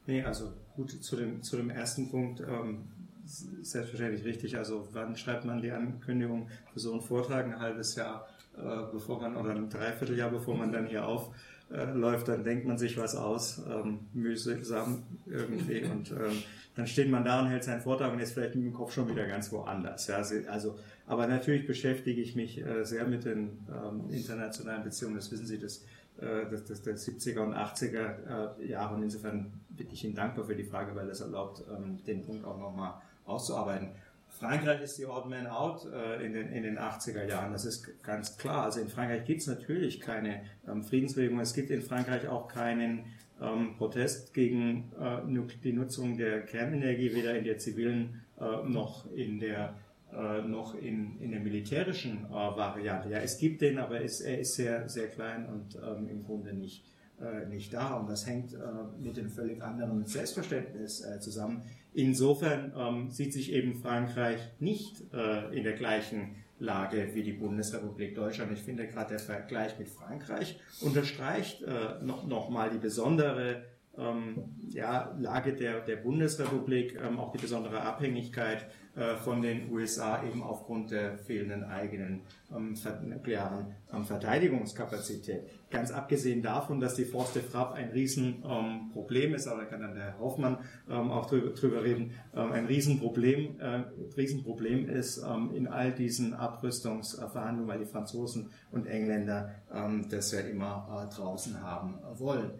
nee, also gut zu dem, zu dem ersten Punkt. Ähm, selbstverständlich richtig. Also wann schreibt man die Ankündigung für so einen Vortrag? Ein halbes Jahr äh, bevor man oder ein Dreivierteljahr bevor man dann hier aufläuft, dann denkt man sich was aus, ähm, mühsam irgendwie und ähm, dann steht man da und hält seinen Vortrag und ist vielleicht mit dem Kopf schon wieder ganz woanders. Ja, also, aber natürlich beschäftige ich mich äh, sehr mit den ähm, internationalen Beziehungen, das wissen Sie, das, äh, das, das, das 70er und 80er äh, Jahre und insofern bin ich Ihnen dankbar für die Frage, weil das erlaubt, ähm, den Punkt auch nochmal auszuarbeiten. Frankreich ist die Odd Man Out äh, in, den, in den 80er Jahren, das ist ganz klar. Also in Frankreich gibt es natürlich keine ähm, Friedensbewegung, es gibt in Frankreich auch keinen ähm, Protest gegen äh, die Nutzung der Kernenergie weder in der zivilen äh, noch in der äh, noch in, in der militärischen äh, Variante. Ja, es gibt den, aber es, er ist sehr, sehr klein und ähm, im Grunde nicht, äh, nicht da. Und das hängt äh, mit dem völlig anderen Selbstverständnis zusammen. Insofern ähm, sieht sich eben Frankreich nicht in der gleichen Lage wie die Bundesrepublik Deutschland. Ich finde gerade der Vergleich mit Frankreich unterstreicht äh, noch, noch die besondere ähm, ja, Lage der, der Bundesrepublik, ähm, auch die besondere Abhängigkeit äh, von den USA eben aufgrund der fehlenden eigenen ähm, nuklearen ähm, Verteidigungskapazität. Ganz abgesehen davon, dass die Force de Frappe ein Riesenproblem ähm, ist, aber da kann dann der Herr Hoffmann ähm, auch drüber, drüber reden, ein Riesenproblem, äh, Riesenproblem ist in all diesen Abrüstungsverhandlungen, weil die Franzosen und Engländer das ja immer äh, draußen haben wollen.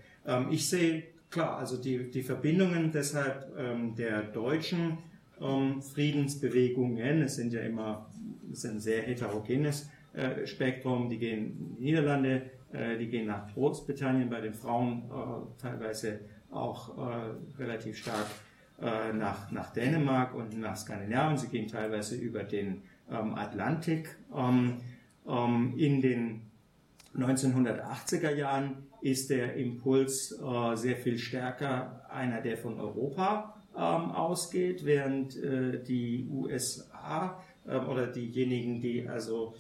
ich sehe klar, also die, die Verbindungen deshalb der deutschen ähm, Friedensbewegungen. Es sind ja immer es ist ein sehr heterogenes äh, Spektrum. Die gehen in die Niederlande, äh, die gehen nach Großbritannien, bei den Frauen äh, teilweise auch äh, relativ stark äh, nach, nach Dänemark und nach Skandinavien. Sie gehen teilweise über den ähm, Atlantik. Ähm, ähm in den 1980er Jahren ist der Impuls äh, sehr viel stärker einer, der von Europa ähm, ausgeht, während äh, die USA äh, oder diejenigen, die also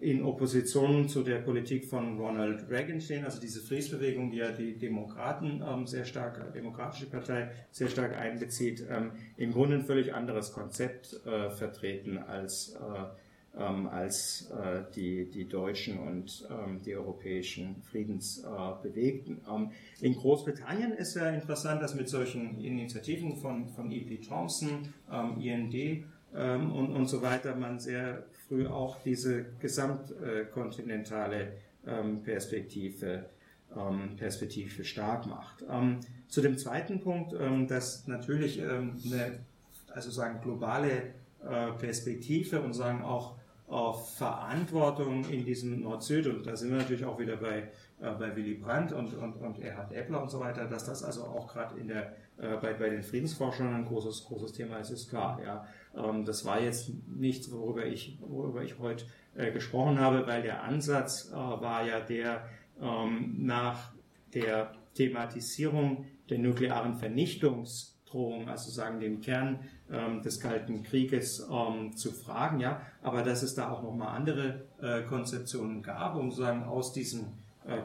in Opposition zu der Politik von Ronald Reagan stehen, also diese Friedensbewegung, die ja die Demokraten ähm, sehr stark, Demokratische Partei sehr stark einbezieht, ähm, im Grunde ein völlig anderes Konzept äh, vertreten als, äh, ähm, als äh, die, die deutschen und ähm, die europäischen Friedensbewegten. Ähm, in Großbritannien ist ja interessant, dass mit solchen Initiativen von, von E.P. Thompson, ähm, IND, ähm, und, und so weiter man sehr früh auch diese gesamtkontinentale ähm, Perspektive, Perspektive stark macht. Zu dem zweiten Punkt, dass natürlich eine also sagen globale äh, Perspektive und sagen auch Verantwortung in diesem Nord-Süd, und da sind wir natürlich auch wieder bei, äh, bei Willy Brandt und, und, und Erhard Eppler und so weiter, dass das also auch gerade in der, äh, bei, bei den Friedensforschern ein großes, großes Thema ist, ist klar. Ja. Ähm, das war jetzt nichts, worüber ich, worüber ich heute äh, gesprochen habe, weil der Ansatz äh, war ja der, ähm, nach der Thematisierung der nuklearen Vernichtungsdrohung, also sagen dem Kern ähm, des Kalten Krieges zu fragen, ja, aber dass es da auch nochmal andere äh, Konzeptionen gab, um sozusagen aus diesem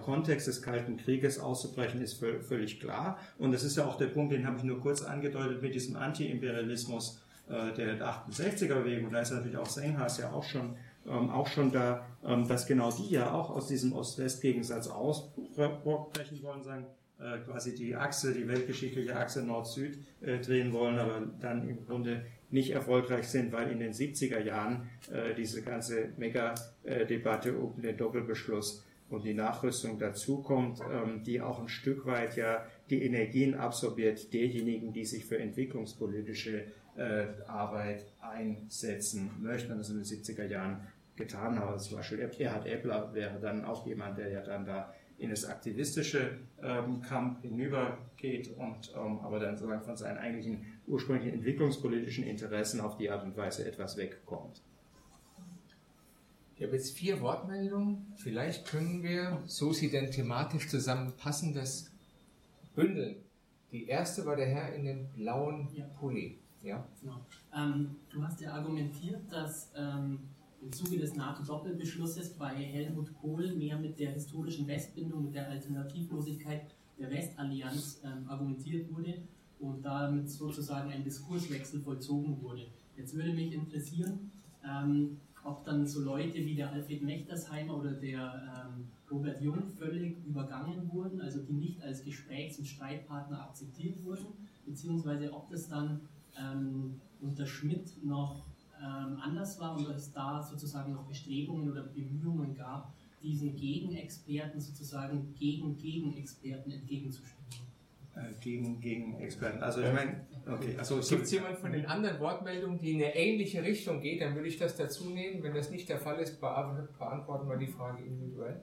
Kontext des Kalten Krieges auszubrechen, ist völlig klar. Und das ist ja auch der Punkt, den habe ich nur kurz angedeutet mit diesem Anti-Imperialismus, äh, der 68er-Bewegung, da ist natürlich auch Senghas ja auch schon, ähm, auch schon da, ähm, dass genau die ja auch aus diesem Ost-West-Gegensatz ausbrechen wollen, sagen, äh, quasi die Achse, die weltgeschichtliche Achse Nord-Süd äh, drehen wollen, aber dann im Grunde nicht erfolgreich sind, weil in den 70er Jahren äh, diese ganze Mega-Debatte um den Doppelbeschluss und die Nachrüstung dazukommt, ähm, die auch ein Stück weit ja die Energien absorbiert derjenigen, die sich für entwicklungspolitische äh, Arbeit einsetzen möchten. Das in den 70er Jahren getan haben. Also zum Beispiel Erhard Eppler wäre dann auch jemand, der ja dann da in das aktivistische ähm, Kampf hinübergeht und ähm, aber dann sozusagen von seinen eigentlichen ursprünglichen entwicklungspolitischen Interessen auf die Art und Weise etwas wegkommt. Ich habe jetzt vier Wortmeldungen. Vielleicht können wir, so sie denn thematisch zusammenpassen, das bündeln. Die erste war der Herr in dem blauen ja. Pulli. Ja. Genau. Ähm, du hast ja argumentiert, dass ähm, im Zuge des NATO-Doppelbeschlusses bei Helmut Kohl mehr mit der historischen Westbindung, mit der Alternativlosigkeit der Westallianz ähm, argumentiert wurde und damit sozusagen ein Diskurswechsel vollzogen wurde. Jetzt würde mich interessieren, ähm, ob dann so Leute wie der Alfred Mechtersheimer oder der ähm, Robert Jung völlig übergangen wurden, also die nicht als Gesprächs- und Streitpartner akzeptiert wurden, beziehungsweise ob das dann ähm, unter Schmidt noch ähm, anders war und es da sozusagen noch Bestrebungen oder Bemühungen gab, diesen Gegenexperten sozusagen gegen Gegenexperten entgegenzustehen. Äh, gegen, gegen Experten. Also ich meine, okay. Also gibt es jemand von den anderen Wortmeldungen, die in eine ähnliche Richtung geht, dann würde ich das dazu nehmen. Wenn das nicht der Fall ist, beantworten wir die Frage individuell.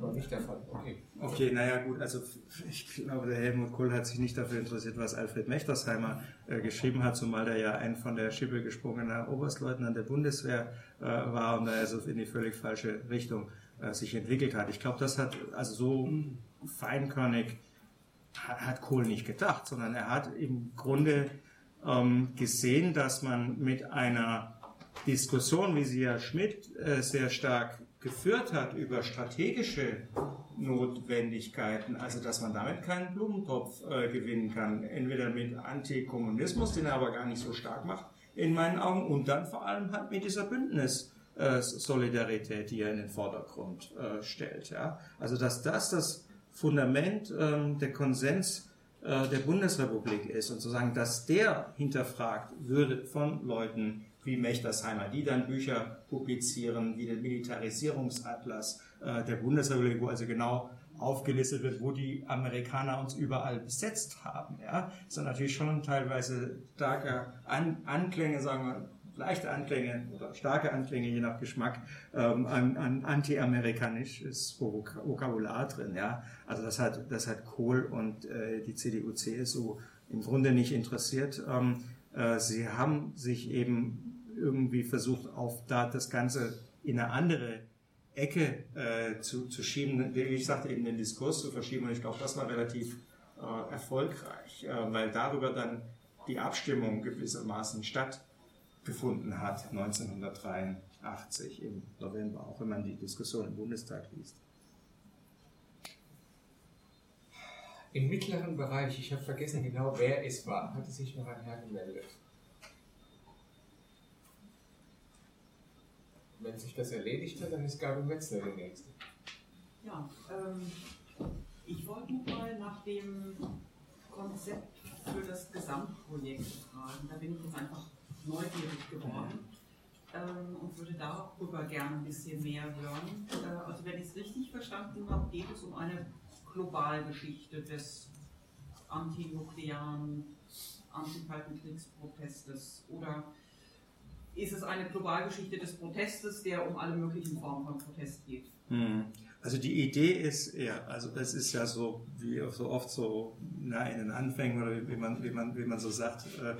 War nicht der Fall. Okay. Okay, naja gut, also ich glaube, der Helmut Kohl hat sich nicht dafür interessiert, was Alfred Mechtersheimer äh, geschrieben hat, zumal der ja ein von der Schippe gesprungener Oberstleutnant der Bundeswehr äh, war und da also in die völlig falsche Richtung äh, sich entwickelt hat. Ich glaube, das hat also so feinkörnig hat, hat Kohl nicht gedacht, sondern er hat im Grunde ähm, gesehen, dass man mit einer Diskussion, wie sie ja Schmidt äh, sehr stark geführt hat über strategische Notwendigkeiten, also dass man damit keinen Blumentopf äh, gewinnen kann, entweder mit Antikommunismus, den er aber gar nicht so stark macht, in meinen Augen, und dann vor allem halt mit dieser Bündnis-Solidarität, äh, die er in den Vordergrund äh, stellt. Ja? Also dass das das Fundament ähm, der Konsens äh, der Bundesrepublik ist und sozusagen, dass der hinterfragt würde von Leuten, wie Mechtersheimer, die dann Bücher publizieren, wie den Militarisierungsatlas äh, der Bundesrepublik, wo also genau aufgelistet wird, wo die Amerikaner uns überall besetzt haben. Ja, das sind natürlich schon teilweise starke An Anklänge, sagen wir, leichte Anklänge oder starke Anklänge, je nach Geschmack, ähm, an, an anti-amerikanisches Vokabular drin. Ja, also das hat das hat Kohl und äh, die CDU, CSU im Grunde nicht interessiert. Ähm, äh, sie haben sich eben irgendwie versucht, auf da das Ganze in eine andere Ecke äh, zu, zu schieben, wie ich sagte, eben den Diskurs zu verschieben. Und ich glaube, das war relativ äh, erfolgreich, äh, weil darüber dann die Abstimmung gewissermaßen stattgefunden hat, 1973. 80 im November, auch wenn man die Diskussion im Bundestag liest. Im mittleren Bereich, ich habe vergessen genau, wer es war, hatte sich noch ein Herr gemeldet. Wenn sich das erledigt hat, dann ist Gabi Metzler der Nächste. Ja, ähm, ich wollte mal nach dem Konzept für das Gesamtprojekt fragen. Da bin ich jetzt einfach neugierig geworden ähm, und würde darüber gerne ein bisschen mehr hören. Äh, also wenn ich es richtig verstanden habe, geht es um eine Globalgeschichte des antinuklearen, anti-kalten Kriegsprotestes oder ist es eine Globalgeschichte des Protestes, der um alle möglichen Formen von Protest geht? Hm. Also die Idee ist, ja, also das ist ja so wie so oft so na, in den Anfängen oder wie man, wie man, wie man so sagt, äh,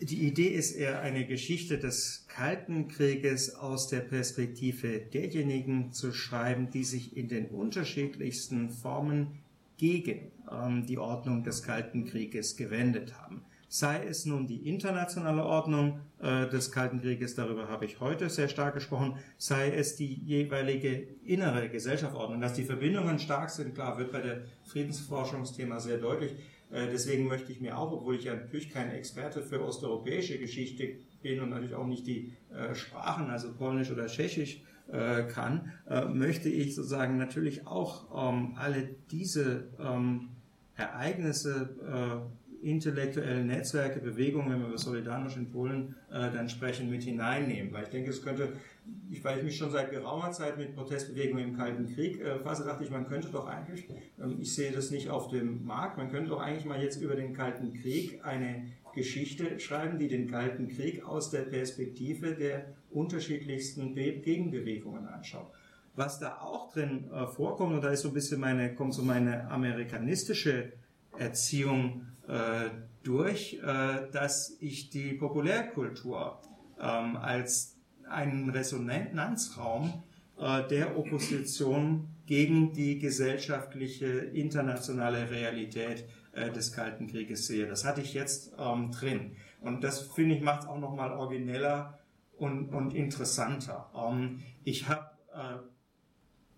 die Idee ist eher eine Geschichte des Kalten Krieges aus der Perspektive derjenigen zu schreiben, die sich in den unterschiedlichsten Formen gegen ähm, die Ordnung des Kalten Krieges gewendet haben. Sei es nun die internationale Ordnung äh, des Kalten Krieges, darüber habe ich heute sehr stark gesprochen, sei es die jeweilige innere Gesellschaftsordnung. Dass die Verbindungen stark sind, klar, wird bei der Friedensforschungsthema sehr deutlich. Äh, deswegen möchte ich mir auch, obwohl ich ja natürlich kein Experte für osteuropäische Geschichte bin und natürlich auch nicht die äh, Sprachen, also Polnisch oder Tschechisch, äh, kann, möchte ich sozusagen natürlich auch ähm, alle diese ähm, Ereignisse intellektuelle Netzwerke, Bewegungen, wenn wir über Solidarność in Polen äh, dann sprechen, mit hineinnehmen. Weil ich denke, es könnte, ich, weil ich mich schon seit geraumer Zeit mit Protestbewegungen im Kalten Krieg äh, fasse, dachte ich, man könnte doch eigentlich, ähm, ich sehe das nicht auf dem Markt, man könnte doch eigentlich mal jetzt über den Kalten Krieg eine Geschichte schreiben, die den Kalten Krieg aus der Perspektive der unterschiedlichsten Be Gegenbewegungen anschaut. Was da auch drin äh, vorkommt, und da ist so ein bisschen meine, kommt so meine amerikanistische Erziehung äh, durch, äh, dass ich die Populärkultur ähm, als einen Resonanzraum äh, der Opposition gegen die gesellschaftliche internationale Realität äh, des Kalten Krieges sehe. Das hatte ich jetzt ähm, drin. Und das finde ich macht es auch nochmal origineller und, und interessanter. Ähm, ich habe äh,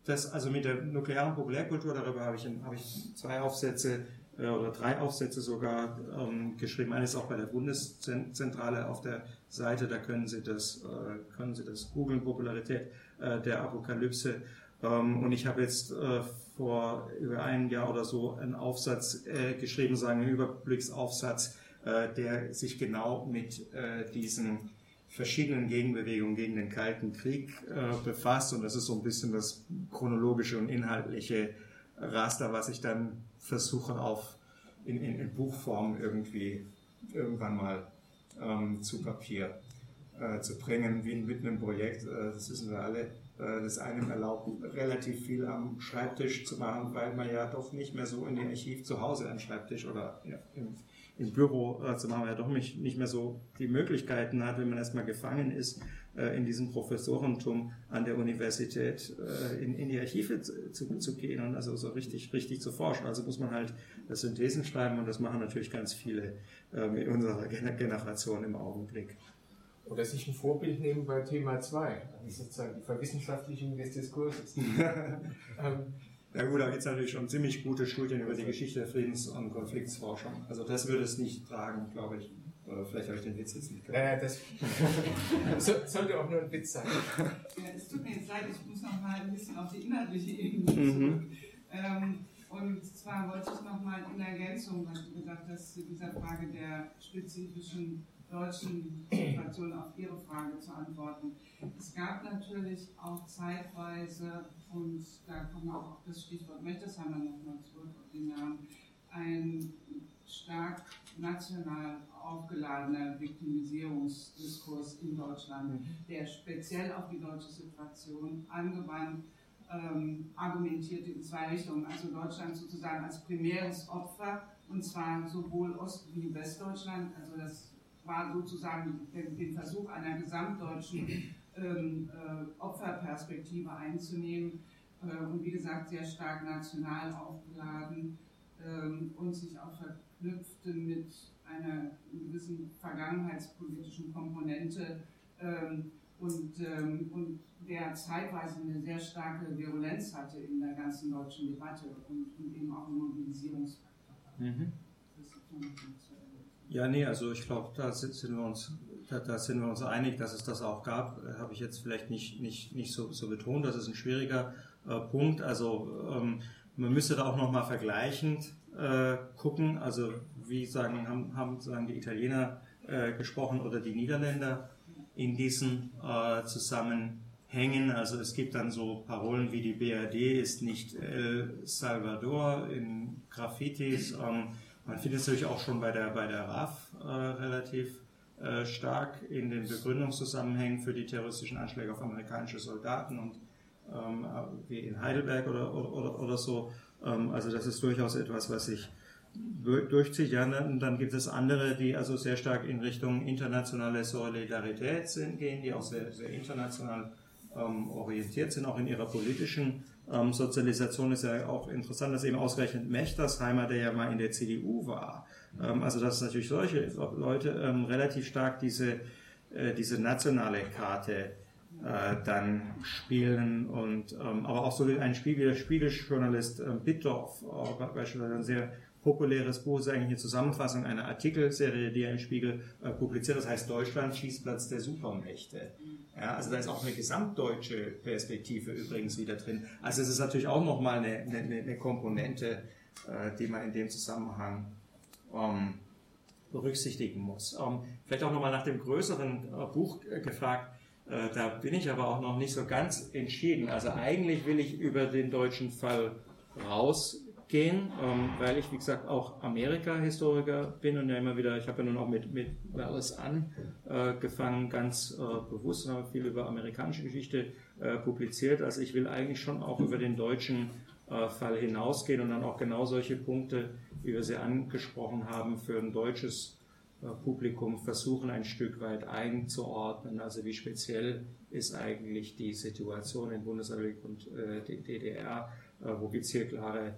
das also mit der nuklearen Populärkultur, darüber habe ich, hab ich zwei Aufsätze äh, oder drei Aufsätze sogar ähm, geschrieben. Eines auch bei der Bundeszentrale auf der Seite, da können Sie das, äh, können Sie das googeln, Popularität äh, der Apokalypse. Ähm, und ich habe jetzt äh, vor über einem Jahr oder so einen Aufsatz äh, geschrieben, sagen einen Überblicksaufsatz, äh, der sich genau mit diesen verschiedenen Gegenbewegungen gegen den Kalten Krieg befasst. Und das ist so ein bisschen das chronologische und inhaltliche Raster, was ich dann versuche auf in, in, in Buchform irgendwie irgendwann mal ähm, zu Papier äh, zu bringen, wie mit einem Projekt. Äh, das wissen wir alle. Äh, das einem erlaubt, relativ viel am Schreibtisch zu machen, weil man ja doch nicht mehr so in dem Archiv zu Hause am Schreibtisch oder ja, im, im, Büro äh, zu machen, weil ja doch nicht, nicht mehr so die Möglichkeiten hat, wenn man erstmal gefangen ist in diesem Professorentum an der Universität äh, in, in die Archive zu, zu, gehen und also so richtig, richtig zu forschen. Also muss man halt Synthesen schreiben und das machen natürlich ganz viele ähm, in unserer Generation im Augenblick. Oder sich ein Vorbild nehmen bei Thema 2, also sozusagen die Verwissenschaftlichung des Diskurses. ähm, ja gut, da gibt es natürlich schon ziemlich gute Studien über die Geschichte der Friedens- und Konfliktsforschung. Also das würde es nicht tragen, glaube ich. Oder vielleicht habe ich den Witz jetzt nicht gehört. Naja, das so, sollte auch nur ein Witz sein. Ja, es tut mir jetzt leid, ich muss noch mal ein bisschen auf die inhaltliche Ebene zurück. Mhm. Ähm, und zwar wollte ich noch mal in Ergänzung, was du gesagt hast, zu dieser Frage der spezifischen deutschen Situation auf Ihre Frage zu antworten. Es gab natürlich auch zeitweise, und da kommen wir auch auf das Stichwort Mechtesheimer nochmal zurück auf den Namen, ein stark national aufgeladener Viktimisierungsdiskurs in Deutschland, der speziell auf die deutsche Situation angewandt ähm, argumentierte in zwei Richtungen. Also Deutschland sozusagen als primäres Opfer, und zwar sowohl Ost- wie Westdeutschland, also das war sozusagen den, Versuch einer gesamtdeutschen ähm, äh, Opferperspektive einzunehmen äh, und wie gesagt sehr stark national aufgeladen ähm, und sich auch verknüpfte mit einer gewissen vergangenheitspolitischen Komponente, ähm, und, ähm, und der zeitweise eine sehr starke Virulenz hatte in der ganzen deutschen Debatte und, und eben auch im Mobilisierungsfaktor. Mhm. Ja, nee, also ich glaube, da sind wir uns da, da, sind wir uns einig, dass es das auch gab. Äh, Habe ich jetzt vielleicht nicht, nicht, nicht so, so betont. Das ist ein schwieriger äh, Punkt. Also ähm, man müsste da auch nochmal vergleichend äh, gucken. Also wie sagen, haben, haben sagen die Italiener äh, gesprochen oder die Niederländer in diesen äh, Zusammenhängen. Also es gibt dann so Parolen wie die BRD ist nicht El Salvador in Graffitis. Ähm, man findet es natürlich auch schon bei der, bei der RAF äh, relativ äh, stark in den Begründungszusammenhängen für die terroristischen Anschläge auf amerikanische Soldaten und ähm, wie in Heidelberg oder, oder, oder so. Ähm, also das ist durchaus etwas, was sich durchzieht. Ja, und dann gibt es andere, die also sehr stark in Richtung internationale Solidarität sind, gehen, die auch sehr, sehr international ähm, orientiert sind, auch in ihrer politischen ähm, Sozialisation ist ja auch interessant, dass eben ausgerechnet Mechtersheimer, der ja mal in der CDU war, ähm, also dass natürlich solche Leute ähm, relativ stark diese, äh, diese nationale Karte äh, dann spielen und ähm, aber auch so ein Spiegel, Spiegeljournalist äh, Bittdorf, äh, beispielsweise ein sehr populäres Buch, ist eigentlich eine Zusammenfassung einer Artikelserie, die er im Spiegel äh, publiziert, das heißt Deutschland, Schießplatz der Supermächte. Ja, also da ist auch eine gesamtdeutsche Perspektive übrigens wieder drin. Also es ist natürlich auch nochmal eine, eine, eine Komponente, äh, die man in dem Zusammenhang ähm, berücksichtigen muss. Ähm, vielleicht auch nochmal nach dem größeren äh, Buch äh, gefragt. Äh, da bin ich aber auch noch nicht so ganz entschieden. Also eigentlich will ich über den deutschen Fall raus gehen, ähm, weil ich, wie gesagt, auch Amerika-Historiker bin und ja immer wieder, ich habe ja nun auch mit, mit Wallace angefangen, äh, ganz äh, bewusst und habe viel über amerikanische Geschichte äh, publiziert. Also ich will eigentlich schon auch über den deutschen äh, Fall hinausgehen und dann auch genau solche Punkte, wie wir sie angesprochen haben, für ein deutsches Publikum versuchen, ein Stück weit einzuordnen. Also wie speziell ist eigentlich die Situation in Bundesrepublik und äh, DDR, wo gibt es hier klare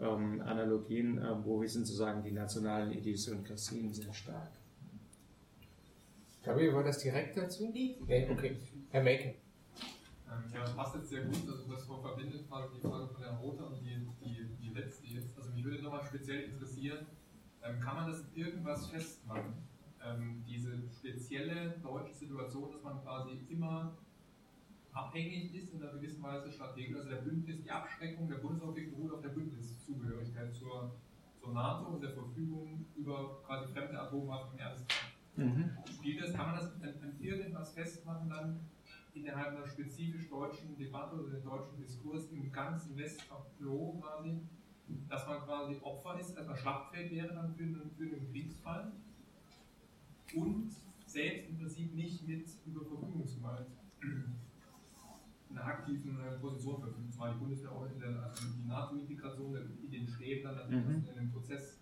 ähm, Analogien, äh, wo wir sind sozusagen die nationalen Idiosynkrasien sehr stark. Gabriel, war das direkt dazu? Nee, okay. Herr Make. Ähm, ja, das passt jetzt sehr gut. Also das verbindet quasi die Frage von Herrn Rother und die, die, die letzte jetzt. Also mich würde nochmal speziell interessieren, kann man das irgendwas festmachen? Ähm, diese spezielle deutsche Situation, dass man quasi immer abhängig ist in einer gewissen Weise strategisch. Also der Bündnis, die Abschreckung der Bundesrepublik beruht auf der Bündniszugehörigkeit zur, zur NATO und der Verfügung über quasi fremde Atomwaffen im Ernstfall. Mhm. Spielt das, kann man das an irgendwas festmachen dann innerhalb einer spezifisch deutschen Debatte oder dem deutschen Diskurs im ganzen Westblock quasi, dass man quasi Opfer ist, dass man Schlachtfeld wäre dann für einen, für einen Kriegsfall und selbst im Prinzip nicht mit über Verfügungsgewalt einer aktiven äh, Position verfügt, zumal die Bundeswehr auch in der also die NATO-Integration in den Streben dann natürlich mhm. in dem Prozess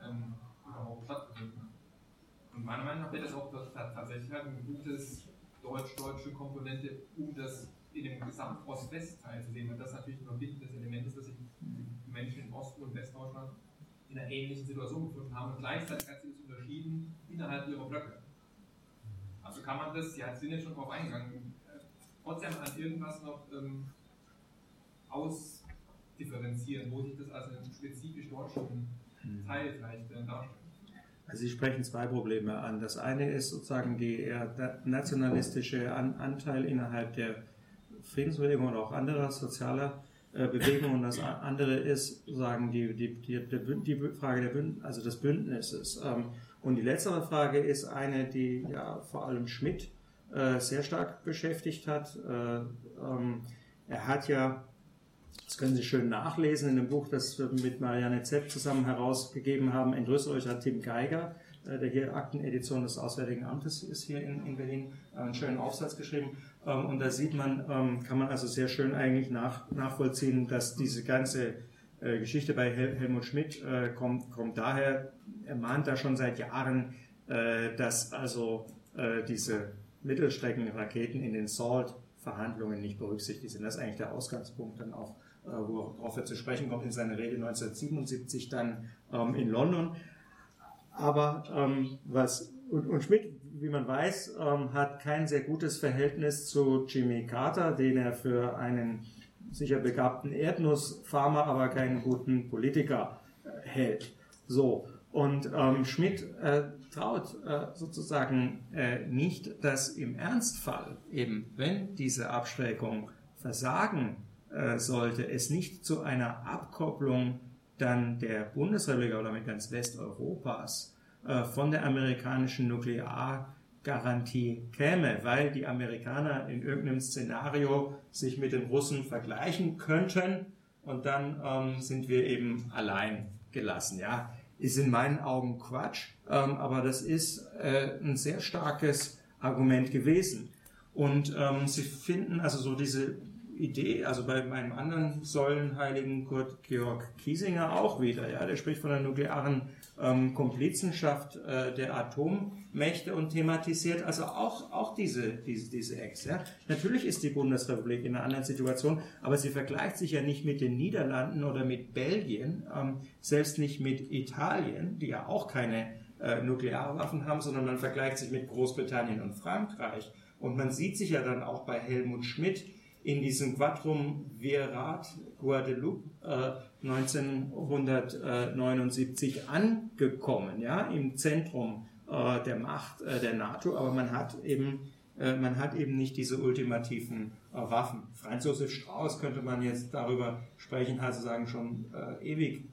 ähm, überhaupt stattgefunden Und meiner Meinung nach wäre das auch tatsächlich halt ein gutes deutsch-deutsche Komponente, um das in dem gesamten Ost-West-Teil zu sehen, weil das natürlich ein verbindendes Element ist, dass sich die Menschen in Ost- und Westdeutschland in einer ähnlichen Situation gefunden haben und gleichzeitig hat sich das unterschieden innerhalb ihrer Blöcke. Also kann man das, ja, sind jetzt schon darauf eingegangen, trotzdem an irgendwas noch ähm, ausdifferenzieren, wo sich das als einen spezifisch deutschen hm. Teil vielleicht äh, darstellt? Also Sie sprechen zwei Probleme an. Das eine ist sozusagen die eher nationalistische an Anteil innerhalb der Friedensbewegung oder auch anderer sozialer äh, Bewegungen und das andere ist sozusagen die, die, die, die Frage der Bünd also des Bündnisses. Ähm, und die letztere Frage ist eine, die ja vor allem Schmidt äh, sehr stark beschäftigt hat. Äh, ähm, er hat ja, das können Sie schön nachlesen in dem Buch, das wir mit Marianne Zepp zusammen herausgegeben haben, Entrüsterisch hat Tim Geiger, der hier Aktenedition des Auswärtigen Amtes ist hier in, in Berlin, einen schönen Aufsatz geschrieben. Ähm, und da sieht man, ähm, kann man also sehr schön eigentlich nach, nachvollziehen, dass diese ganze Geschichte bei Helmut Schmidt kommt, kommt daher, er mahnt da schon seit Jahren, dass also diese Mittelstreckenraketen in den SALT-Verhandlungen nicht berücksichtigt sind. Das ist eigentlich der Ausgangspunkt dann auch, äh, worauf er zu sprechen kommt in seiner Rede 1977 dann ähm, in London. Aber ähm, was und, und Schmidt, wie man weiß, ähm, hat kein sehr gutes Verhältnis zu Jimmy Carter, den er für einen sicher begabten Erdnussfarmer, aber keinen guten Politiker äh, hält. So. Und ähm, Schmidt äh, traut äh, sozusagen äh, nicht, dass im Ernstfall eben, wenn diese Abschreckung versagen äh, sollte, es nicht zu einer Abkopplung dann der Bundesrepublik oder mit ganz Westeuropas äh, von der amerikanischen Nukleargarantie käme, weil die Amerikaner in irgendeinem Szenario sich mit den Russen vergleichen könnten und dann ähm, sind wir eben allein gelassen. Ja, ist in meinen Augen Quatsch, ähm, aber das ist äh, ein sehr starkes Argument gewesen. Und ähm, sie finden also so diese Idee, also bei meinem anderen Säulenheiligen Kurt Georg Kiesinger auch wieder, ja, der spricht von der nuklearen ähm, Komplizenschaft äh, der Atommächte und thematisiert also auch, auch diese, diese, diese Ex. Ja. Natürlich ist die Bundesrepublik in einer anderen Situation, aber sie vergleicht sich ja nicht mit den Niederlanden oder mit Belgien, ähm, selbst nicht mit Italien, die ja auch keine äh, Nuklearwaffen haben, sondern man vergleicht sich mit Großbritannien und Frankreich. Und man sieht sich ja dann auch bei Helmut Schmidt, in diesem Quadrum Virat Guadeloupe äh, 1979 angekommen, ja, im Zentrum äh, der Macht äh, der NATO, aber man hat eben äh, man hat eben nicht diese ultimativen äh, Waffen. Franz Josef Strauß könnte man jetzt darüber sprechen, hat sozusagen schon äh, ewig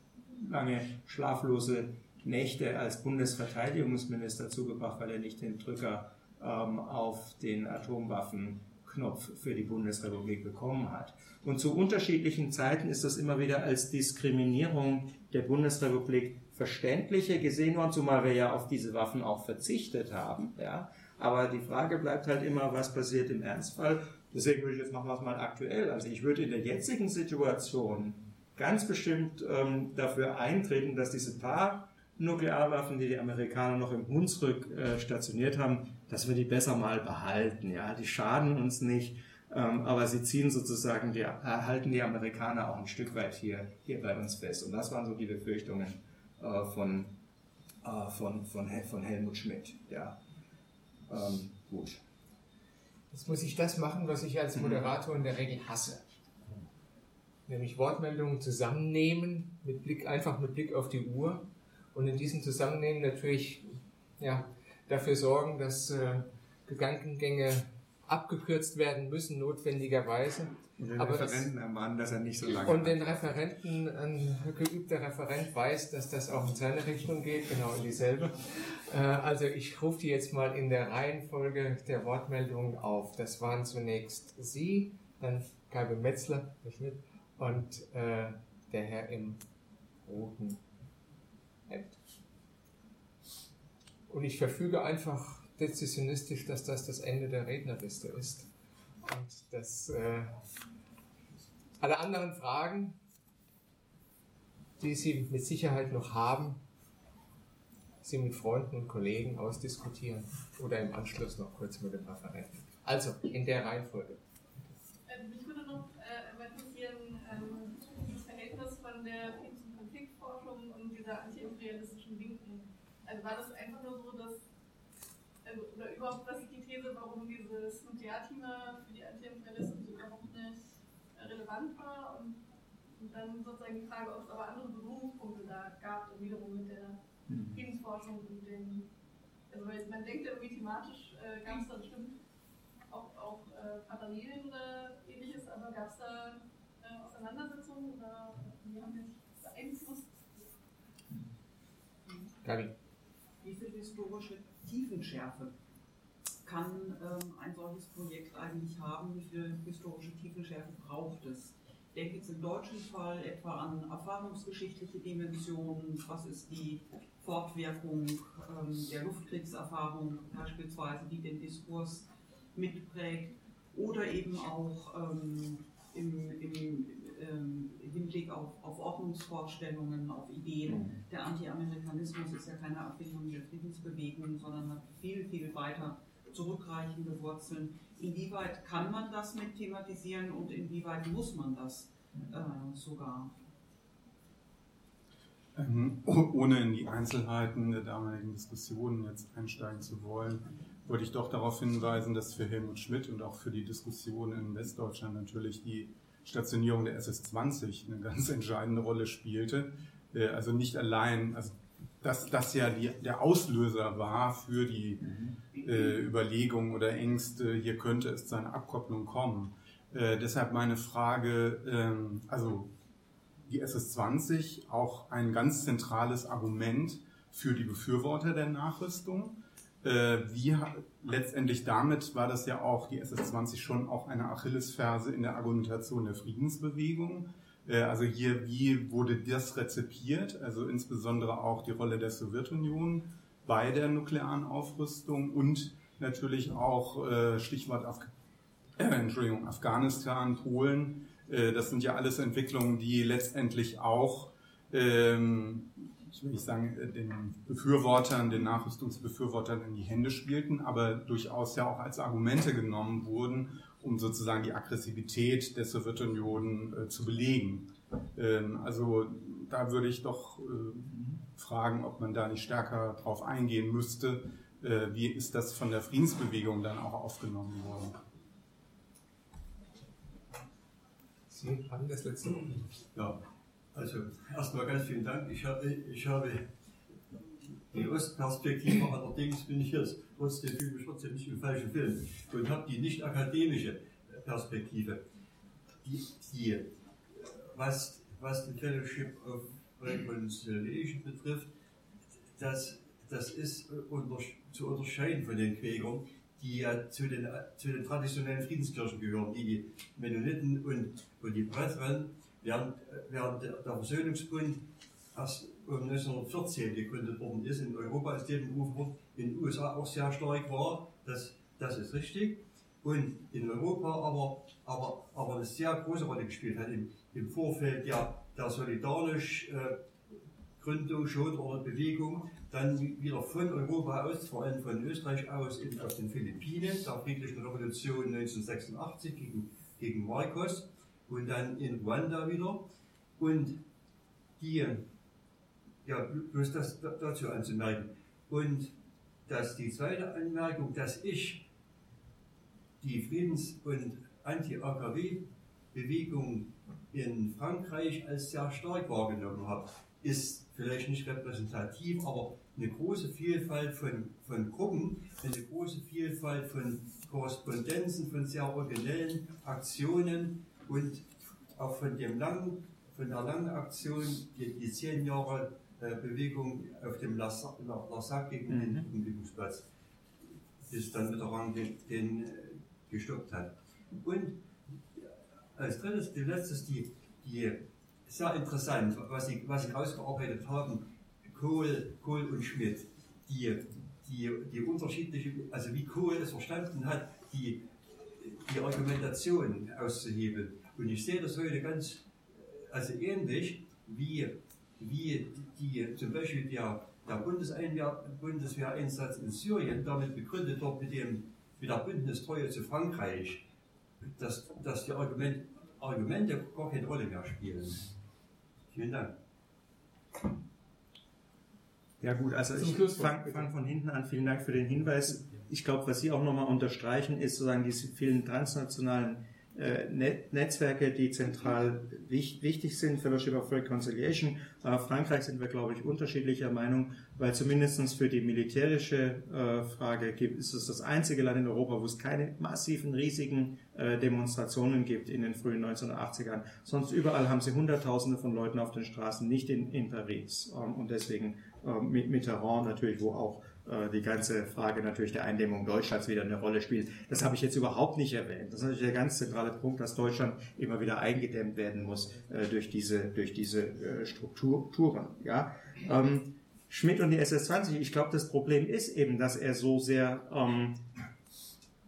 lange schlaflose Nächte als Bundesverteidigungsminister zugebracht, weil er nicht den Drücker ähm, auf den Atomwaffen Knopf für die Bundesrepublik bekommen hat. Und zu unterschiedlichen Zeiten ist das immer wieder als Diskriminierung der Bundesrepublik verständlicher gesehen worden, zumal wir ja auf diese Waffen auch verzichtet haben. Ja. Aber die Frage bleibt halt immer, was passiert im Ernstfall. Deswegen würde ich jetzt machen wir es mal aktuell. Also ich würde in der jetzigen Situation ganz bestimmt ähm, dafür eintreten, dass diese paar Nuklearwaffen, die die Amerikaner noch im Hunsrück äh, stationiert haben, dass wir die besser mal behalten. Ja, die schaden uns nicht, ähm, aber sie ziehen sozusagen, die, halten die Amerikaner auch ein Stück weit hier, hier bei uns fest. Und das waren so die Befürchtungen äh, von, äh, von, von, von Helmut Schmidt. Ja, ähm, gut. Jetzt muss ich das machen, was ich als Moderator in der Regel hasse. Nämlich Wortmeldungen zusammennehmen, mit Blick, einfach mit Blick auf die Uhr und in diesem Zusammennehmen natürlich ja, dafür sorgen, dass äh, Gedankengänge abgekürzt werden müssen, notwendigerweise. Und den Aber Referenten ermahnen, dass er nicht so lange Und den Referenten, ein geübter Referent weiß, dass das auch in seine Richtung geht, genau in dieselbe. Äh, also ich rufe die jetzt mal in der Reihenfolge der Wortmeldungen auf. Das waren zunächst Sie, dann Gabe Metzler und äh, der Herr im roten Und ich verfüge einfach dezisionistisch, dass das das Ende der Rednerliste ist. Und dass äh, alle anderen Fragen, die Sie mit Sicherheit noch haben, Sie mit Freunden und Kollegen ausdiskutieren oder im Anschluss noch kurz mit dem Referenten. Also in der Reihenfolge. Also mich würde noch äh, interessieren, ähm, das Verhältnis von der Friedens- und Konfliktforschung und dieser antiimperialistischen Linken also war das einfach nur so, dass, also, oder überhaupt, was ist die These, warum Nuklearthema für die Antiimperialisten so überhaupt nicht relevant war und, und, dann sozusagen die Frage, ob es aber andere Berührungspunkte da gab, dann wiederum mit der mhm. Friedensforschung und dem, also weil man denkt irgendwie thematisch äh, gab es da bestimmt auch, auch äh, Parallelen oder ähnliches, aber gab es da äh, Auseinandersetzungen oder wie haben wir sich beeinflusst? Gabi wie viel historische Tiefenschärfe kann ähm, ein solches Projekt eigentlich haben? Wie viel historische Tiefenschärfe braucht es? Ich denke jetzt im deutschen Fall etwa an erfahrungsgeschichtliche Dimensionen. Was ist die Fortwirkung ähm, der Luftkriegserfahrung beispielsweise, die den Diskurs mitprägt? Oder eben auch ähm, im, im ähm, Hinblick auf, auf Ordnungsvorstellungen, auf Ideen. Mhm. Der Anti-Amerikanismus ist ja keine Erfindung der Friedensbewegung, sondern hat viel, viel weiter zurückreichende Wurzeln. Inwieweit kann man das mit thematisieren und inwieweit muss man das äh, sogar? Ähm, ohne in die Einzelheiten der damaligen Diskussionen jetzt einsteigen zu wollen, wollte ich doch darauf hinweisen, dass für Helmut Schmidt und auch für die Diskussion in Westdeutschland natürlich die Stationierung der SS-20 eine ganz entscheidende Rolle spielte. Äh, also nicht allein, also dass das ja die, der Auslöser war für die äh, Überlegungen oder Ängste, hier könnte es zu einer Abkopplung kommen. Äh, deshalb meine Frage, ähm, also die SS-20 auch ein ganz zentrales Argument für die Befürworter der Nachrüstung. Äh, wie letztendlich damit war das ja auch die SS-20 schon auch eine Achillesferse in der Argumentation der Friedensbewegung. Äh, also hier, wie wurde das rezipiert? Also insbesondere auch die Rolle der Sowjetunion bei der nuklearen Aufrüstung und natürlich auch äh, Stichwort Af Entschuldigung, Afghanistan, Polen, äh, das sind ja alles Entwicklungen, die letztendlich auch, ähm, ich will nicht sagen, den Befürwortern, den Nachrüstungsbefürwortern in die Hände spielten, aber durchaus ja auch als Argumente genommen wurden, um sozusagen die Aggressivität der Sowjetunion äh, zu belegen. Ähm, also da würde ich doch fragen, ob man da nicht stärker drauf eingehen müsste. wie ist das von der Friedensbewegung dann auch aufgenommen worden? Sie haben das letzte Wort. Ja, also erstmal ganz vielen Dank. Ich habe, ich habe die Ostperspektive, allerdings bin ich jetzt trotzdem fühle mich trotzdem nicht im falschen Film und habe die nicht akademische Perspektive. Die, die, was, was den Fellowship of Reconciliation betrifft, das, das ist unter, zu unterscheiden von den Quäkern, die ja zu den, zu den traditionellen Friedenskirchen gehören, die die Mennoniten und, und die Brethren, während, während der, Versöhnungsbund erst 1914 gegründet worden ist. In Europa ist der Movement in den USA auch sehr stark war, das, das ist richtig. Und in Europa aber, aber, aber eine sehr große Rolle gespielt hat im, im Vorfeld der, der solidarisch äh, Gründung schon oder Bewegung dann wieder von Europa aus, vor allem von Österreich aus, in, auf den Philippinen, der friedlichen Revolution 1986 gegen, gegen Marcos und dann in Ruanda wieder. Und die, ja, bloß das dazu anzumerken. Und dass die zweite Anmerkung, dass ich die Friedens- und Anti-AKW-Bewegung in Frankreich als sehr stark wahrgenommen habe, ist vielleicht nicht repräsentativ, aber eine große Vielfalt von, von Gruppen, eine große Vielfalt von Korrespondenzen, von sehr originellen Aktionen und auch von, dem langen, von der langen Aktion, die, die zehn Jahre Bewegung auf dem Lassac gegen den mhm. Umlegungsplatz, bis dann Mitterrand den, den äh, gestoppt hat. Und als drittes, die letztes, die, die sehr interessant, was Sie, was Sie rausgearbeitet haben, Kohl, Kohl und Schmidt, die, die, die unterschiedliche, also wie Kohl es verstanden hat, die, die Argumentation auszuhebeln. Und ich sehe das heute ganz, also ähnlich wie, wie die, zum Beispiel der, der Bundeswehreinsatz in Syrien damit begründet wird mit, dem, mit der Bündnistreue zu Frankreich, dass, dass die Argument, Argumente gar keine Rolle mehr spielen. Vielen Dank. Ja gut, also ich fange fang von hinten an. Vielen Dank für den Hinweis. Ich glaube, was Sie auch nochmal unterstreichen, ist sozusagen diese vielen transnationalen äh, Netzwerke, die zentral wichtig sind, Fellowship of Reconciliation. Äh, Frankreich sind wir, glaube ich, unterschiedlicher Meinung, weil zumindest für die militärische äh, Frage gibt, ist es das einzige Land in Europa, wo es keine massiven, riesigen Demonstrationen gibt in den frühen 1980ern. Sonst überall haben sie Hunderttausende von Leuten auf den Straßen, nicht in, in Paris. Ähm, und deswegen mit Mitterrand natürlich, wo auch äh, die ganze Frage natürlich der Eindämmung Deutschlands wieder eine Rolle spielt. Das habe ich jetzt überhaupt nicht erwähnt. Das ist natürlich der ganz zentrale Punkt, dass Deutschland immer wieder eingedämmt werden muss äh, durch diese, durch diese äh, Strukturen. Ja? Ähm, Schmidt und die SS-20, ich glaube, das Problem ist eben, dass er so sehr ähm,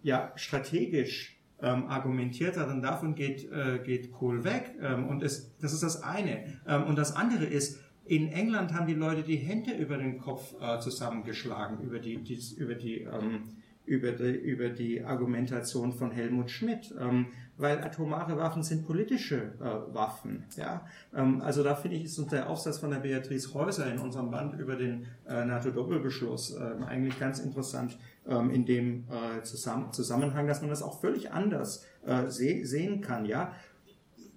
ja, strategisch ähm, argumentiert hat und davon geht, äh, geht Kohl weg. Ähm, und es, das ist das eine. Ähm, und das andere ist, in England haben die Leute die Hände über den Kopf äh, zusammengeschlagen, über die, die über die, ähm, über die, über die Argumentation von Helmut Schmidt, ähm, weil atomare Waffen sind politische äh, Waffen. Ja? Ähm, also da finde ich, ist uns der Aufsatz von der Beatrice Häuser in unserem Band über den äh, NATO-Doppelbeschluss äh, eigentlich ganz interessant ähm, in dem äh, Zusammen Zusammenhang, dass man das auch völlig anders äh, se sehen kann. Ja?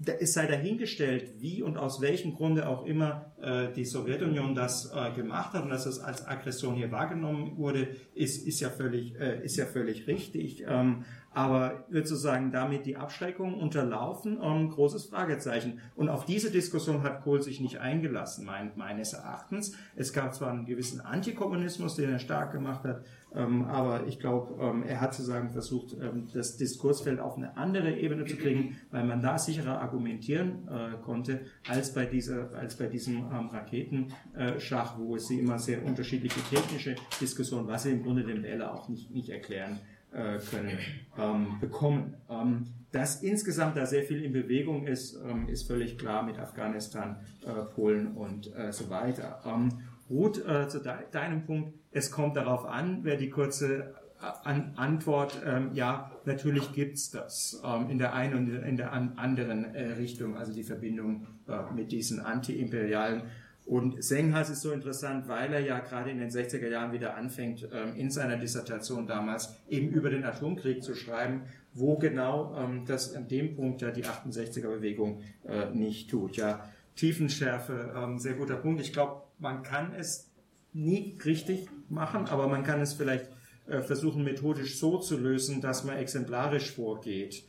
Es sei dahingestellt, wie und aus welchem Grunde auch immer äh, die Sowjetunion das äh, gemacht hat und dass es als Aggression hier wahrgenommen wurde, ist, ist, ja, völlig, äh, ist ja völlig richtig. Ähm, aber wird sozusagen damit die Abschreckung unterlaufen? Ähm, großes Fragezeichen. Und auf diese Diskussion hat Kohl sich nicht eingelassen, mein, meines Erachtens. Es gab zwar einen gewissen Antikommunismus, den er stark gemacht hat, ähm, aber ich glaube, ähm, er hat sozusagen versucht, ähm, das Diskursfeld auf eine andere Ebene zu kriegen, weil man da sicherer argumentieren äh, konnte, als bei, dieser, als bei diesem ähm, Raketenschach, wo es sie immer sehr unterschiedliche technische Diskussionen, was sie im Grunde dem Wähler auch nicht, nicht erklären äh, können, ähm, bekommen. Ähm, dass insgesamt da sehr viel in Bewegung ist, ähm, ist völlig klar mit Afghanistan, äh, Polen und äh, so weiter. Ähm, Ruth, äh, zu de deinem Punkt, es kommt darauf an, wäre die kurze äh, an Antwort, ähm, ja, natürlich gibt's das ähm, in der einen und in der an anderen äh, Richtung, also die Verbindung äh, mit diesen antiimperialen und Senghas ist so interessant, weil er ja gerade in den 60er Jahren wieder anfängt, ähm, in seiner Dissertation damals eben über den Atomkrieg zu schreiben, wo genau ähm, das an dem Punkt ja die 68er Bewegung äh, nicht tut. Ja, Tiefenschärfe, ähm, sehr guter Punkt. Ich glaube, man kann es nie richtig machen, aber man kann es vielleicht äh, versuchen, methodisch so zu lösen, dass man exemplarisch vorgeht.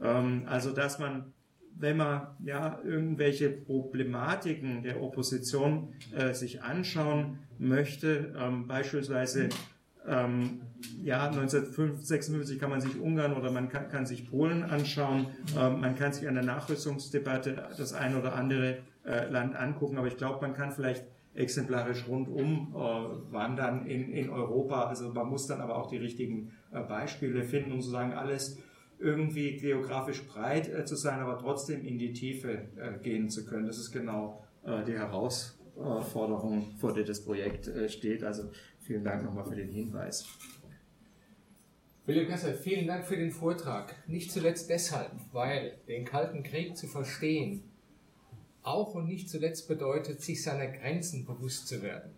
Also, dass man wenn man ja irgendwelche Problematiken der Opposition äh, sich anschauen möchte, ähm, beispielsweise ähm, ja 1956 kann man sich Ungarn oder man kann, kann sich Polen anschauen, ähm, man kann sich an der Nachrüstungsdebatte das ein oder andere äh, Land angucken, aber ich glaube, man kann vielleicht exemplarisch rundum äh, wandern in, in Europa. Also man muss dann aber auch die richtigen äh, Beispiele finden und sozusagen alles irgendwie geografisch breit äh, zu sein, aber trotzdem in die Tiefe äh, gehen zu können. Das ist genau äh, die Herausforderung, vor der das Projekt äh, steht. Also vielen Dank nochmal für den Hinweis. William Kasser, vielen Dank für den Vortrag. Nicht zuletzt deshalb, weil den Kalten Krieg zu verstehen auch und nicht zuletzt bedeutet, sich seiner Grenzen bewusst zu werden.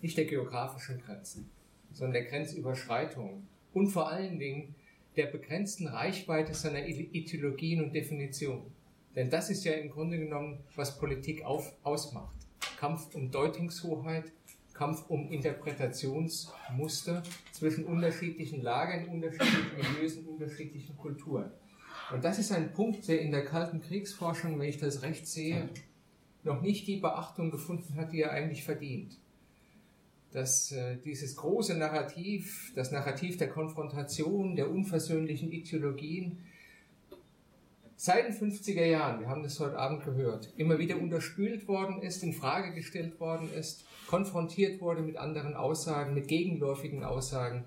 Nicht der geografischen Grenzen, sondern der Grenzüberschreitung. Und vor allen Dingen der begrenzten Reichweite seiner Ideologien und Definitionen. Denn das ist ja im Grunde genommen, was Politik auf, ausmacht. Kampf um Deutungshoheit, Kampf um Interpretationsmuster zwischen unterschiedlichen Lagern, unterschiedlichen Milieus unterschiedlichen Kulturen. Und das ist ein Punkt, der in der kalten Kriegsforschung, wenn ich das recht sehe, noch nicht die Beachtung gefunden hat, die er eigentlich verdient dass äh, dieses große Narrativ, das Narrativ der Konfrontation, der unversöhnlichen Ideologien, seit den 50er Jahren, wir haben das heute Abend gehört, immer wieder unterspült worden ist, in Frage gestellt worden ist, konfrontiert wurde mit anderen Aussagen, mit gegenläufigen Aussagen,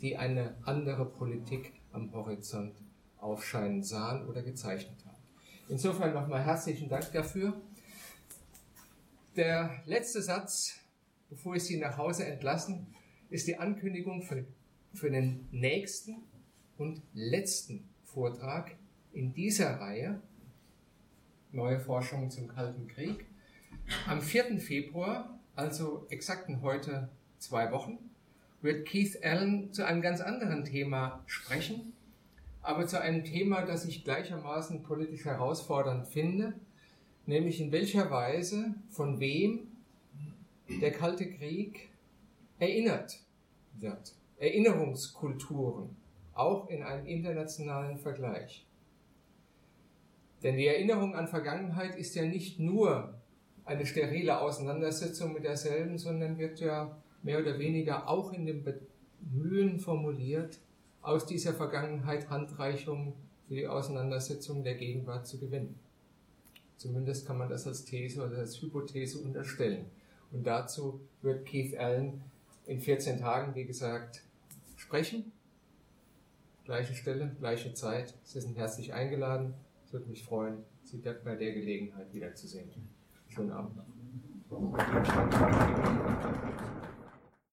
die eine andere Politik am Horizont aufscheinen sahen oder gezeichnet haben. Insofern nochmal herzlichen Dank dafür. Der letzte Satz bevor ich Sie nach Hause entlassen, ist die Ankündigung für, für den nächsten und letzten Vortrag in dieser Reihe Neue Forschungen zum Kalten Krieg. Am 4. Februar, also exakten heute zwei Wochen, wird Keith Allen zu einem ganz anderen Thema sprechen, aber zu einem Thema, das ich gleichermaßen politisch herausfordernd finde, nämlich in welcher Weise, von wem der Kalte Krieg erinnert wird. Erinnerungskulturen, auch in einem internationalen Vergleich. Denn die Erinnerung an Vergangenheit ist ja nicht nur eine sterile Auseinandersetzung mit derselben, sondern wird ja mehr oder weniger auch in dem Bemühen formuliert, aus dieser Vergangenheit Handreichungen für die Auseinandersetzung der Gegenwart zu gewinnen. Zumindest kann man das als These oder als Hypothese unterstellen. Und dazu wird Keith Allen in 14 Tagen, wie gesagt, sprechen. Gleiche Stelle, gleiche Zeit. Sie sind herzlich eingeladen. Es würde mich freuen, Sie bei der Gelegenheit wiederzusehen. Schönen Abend.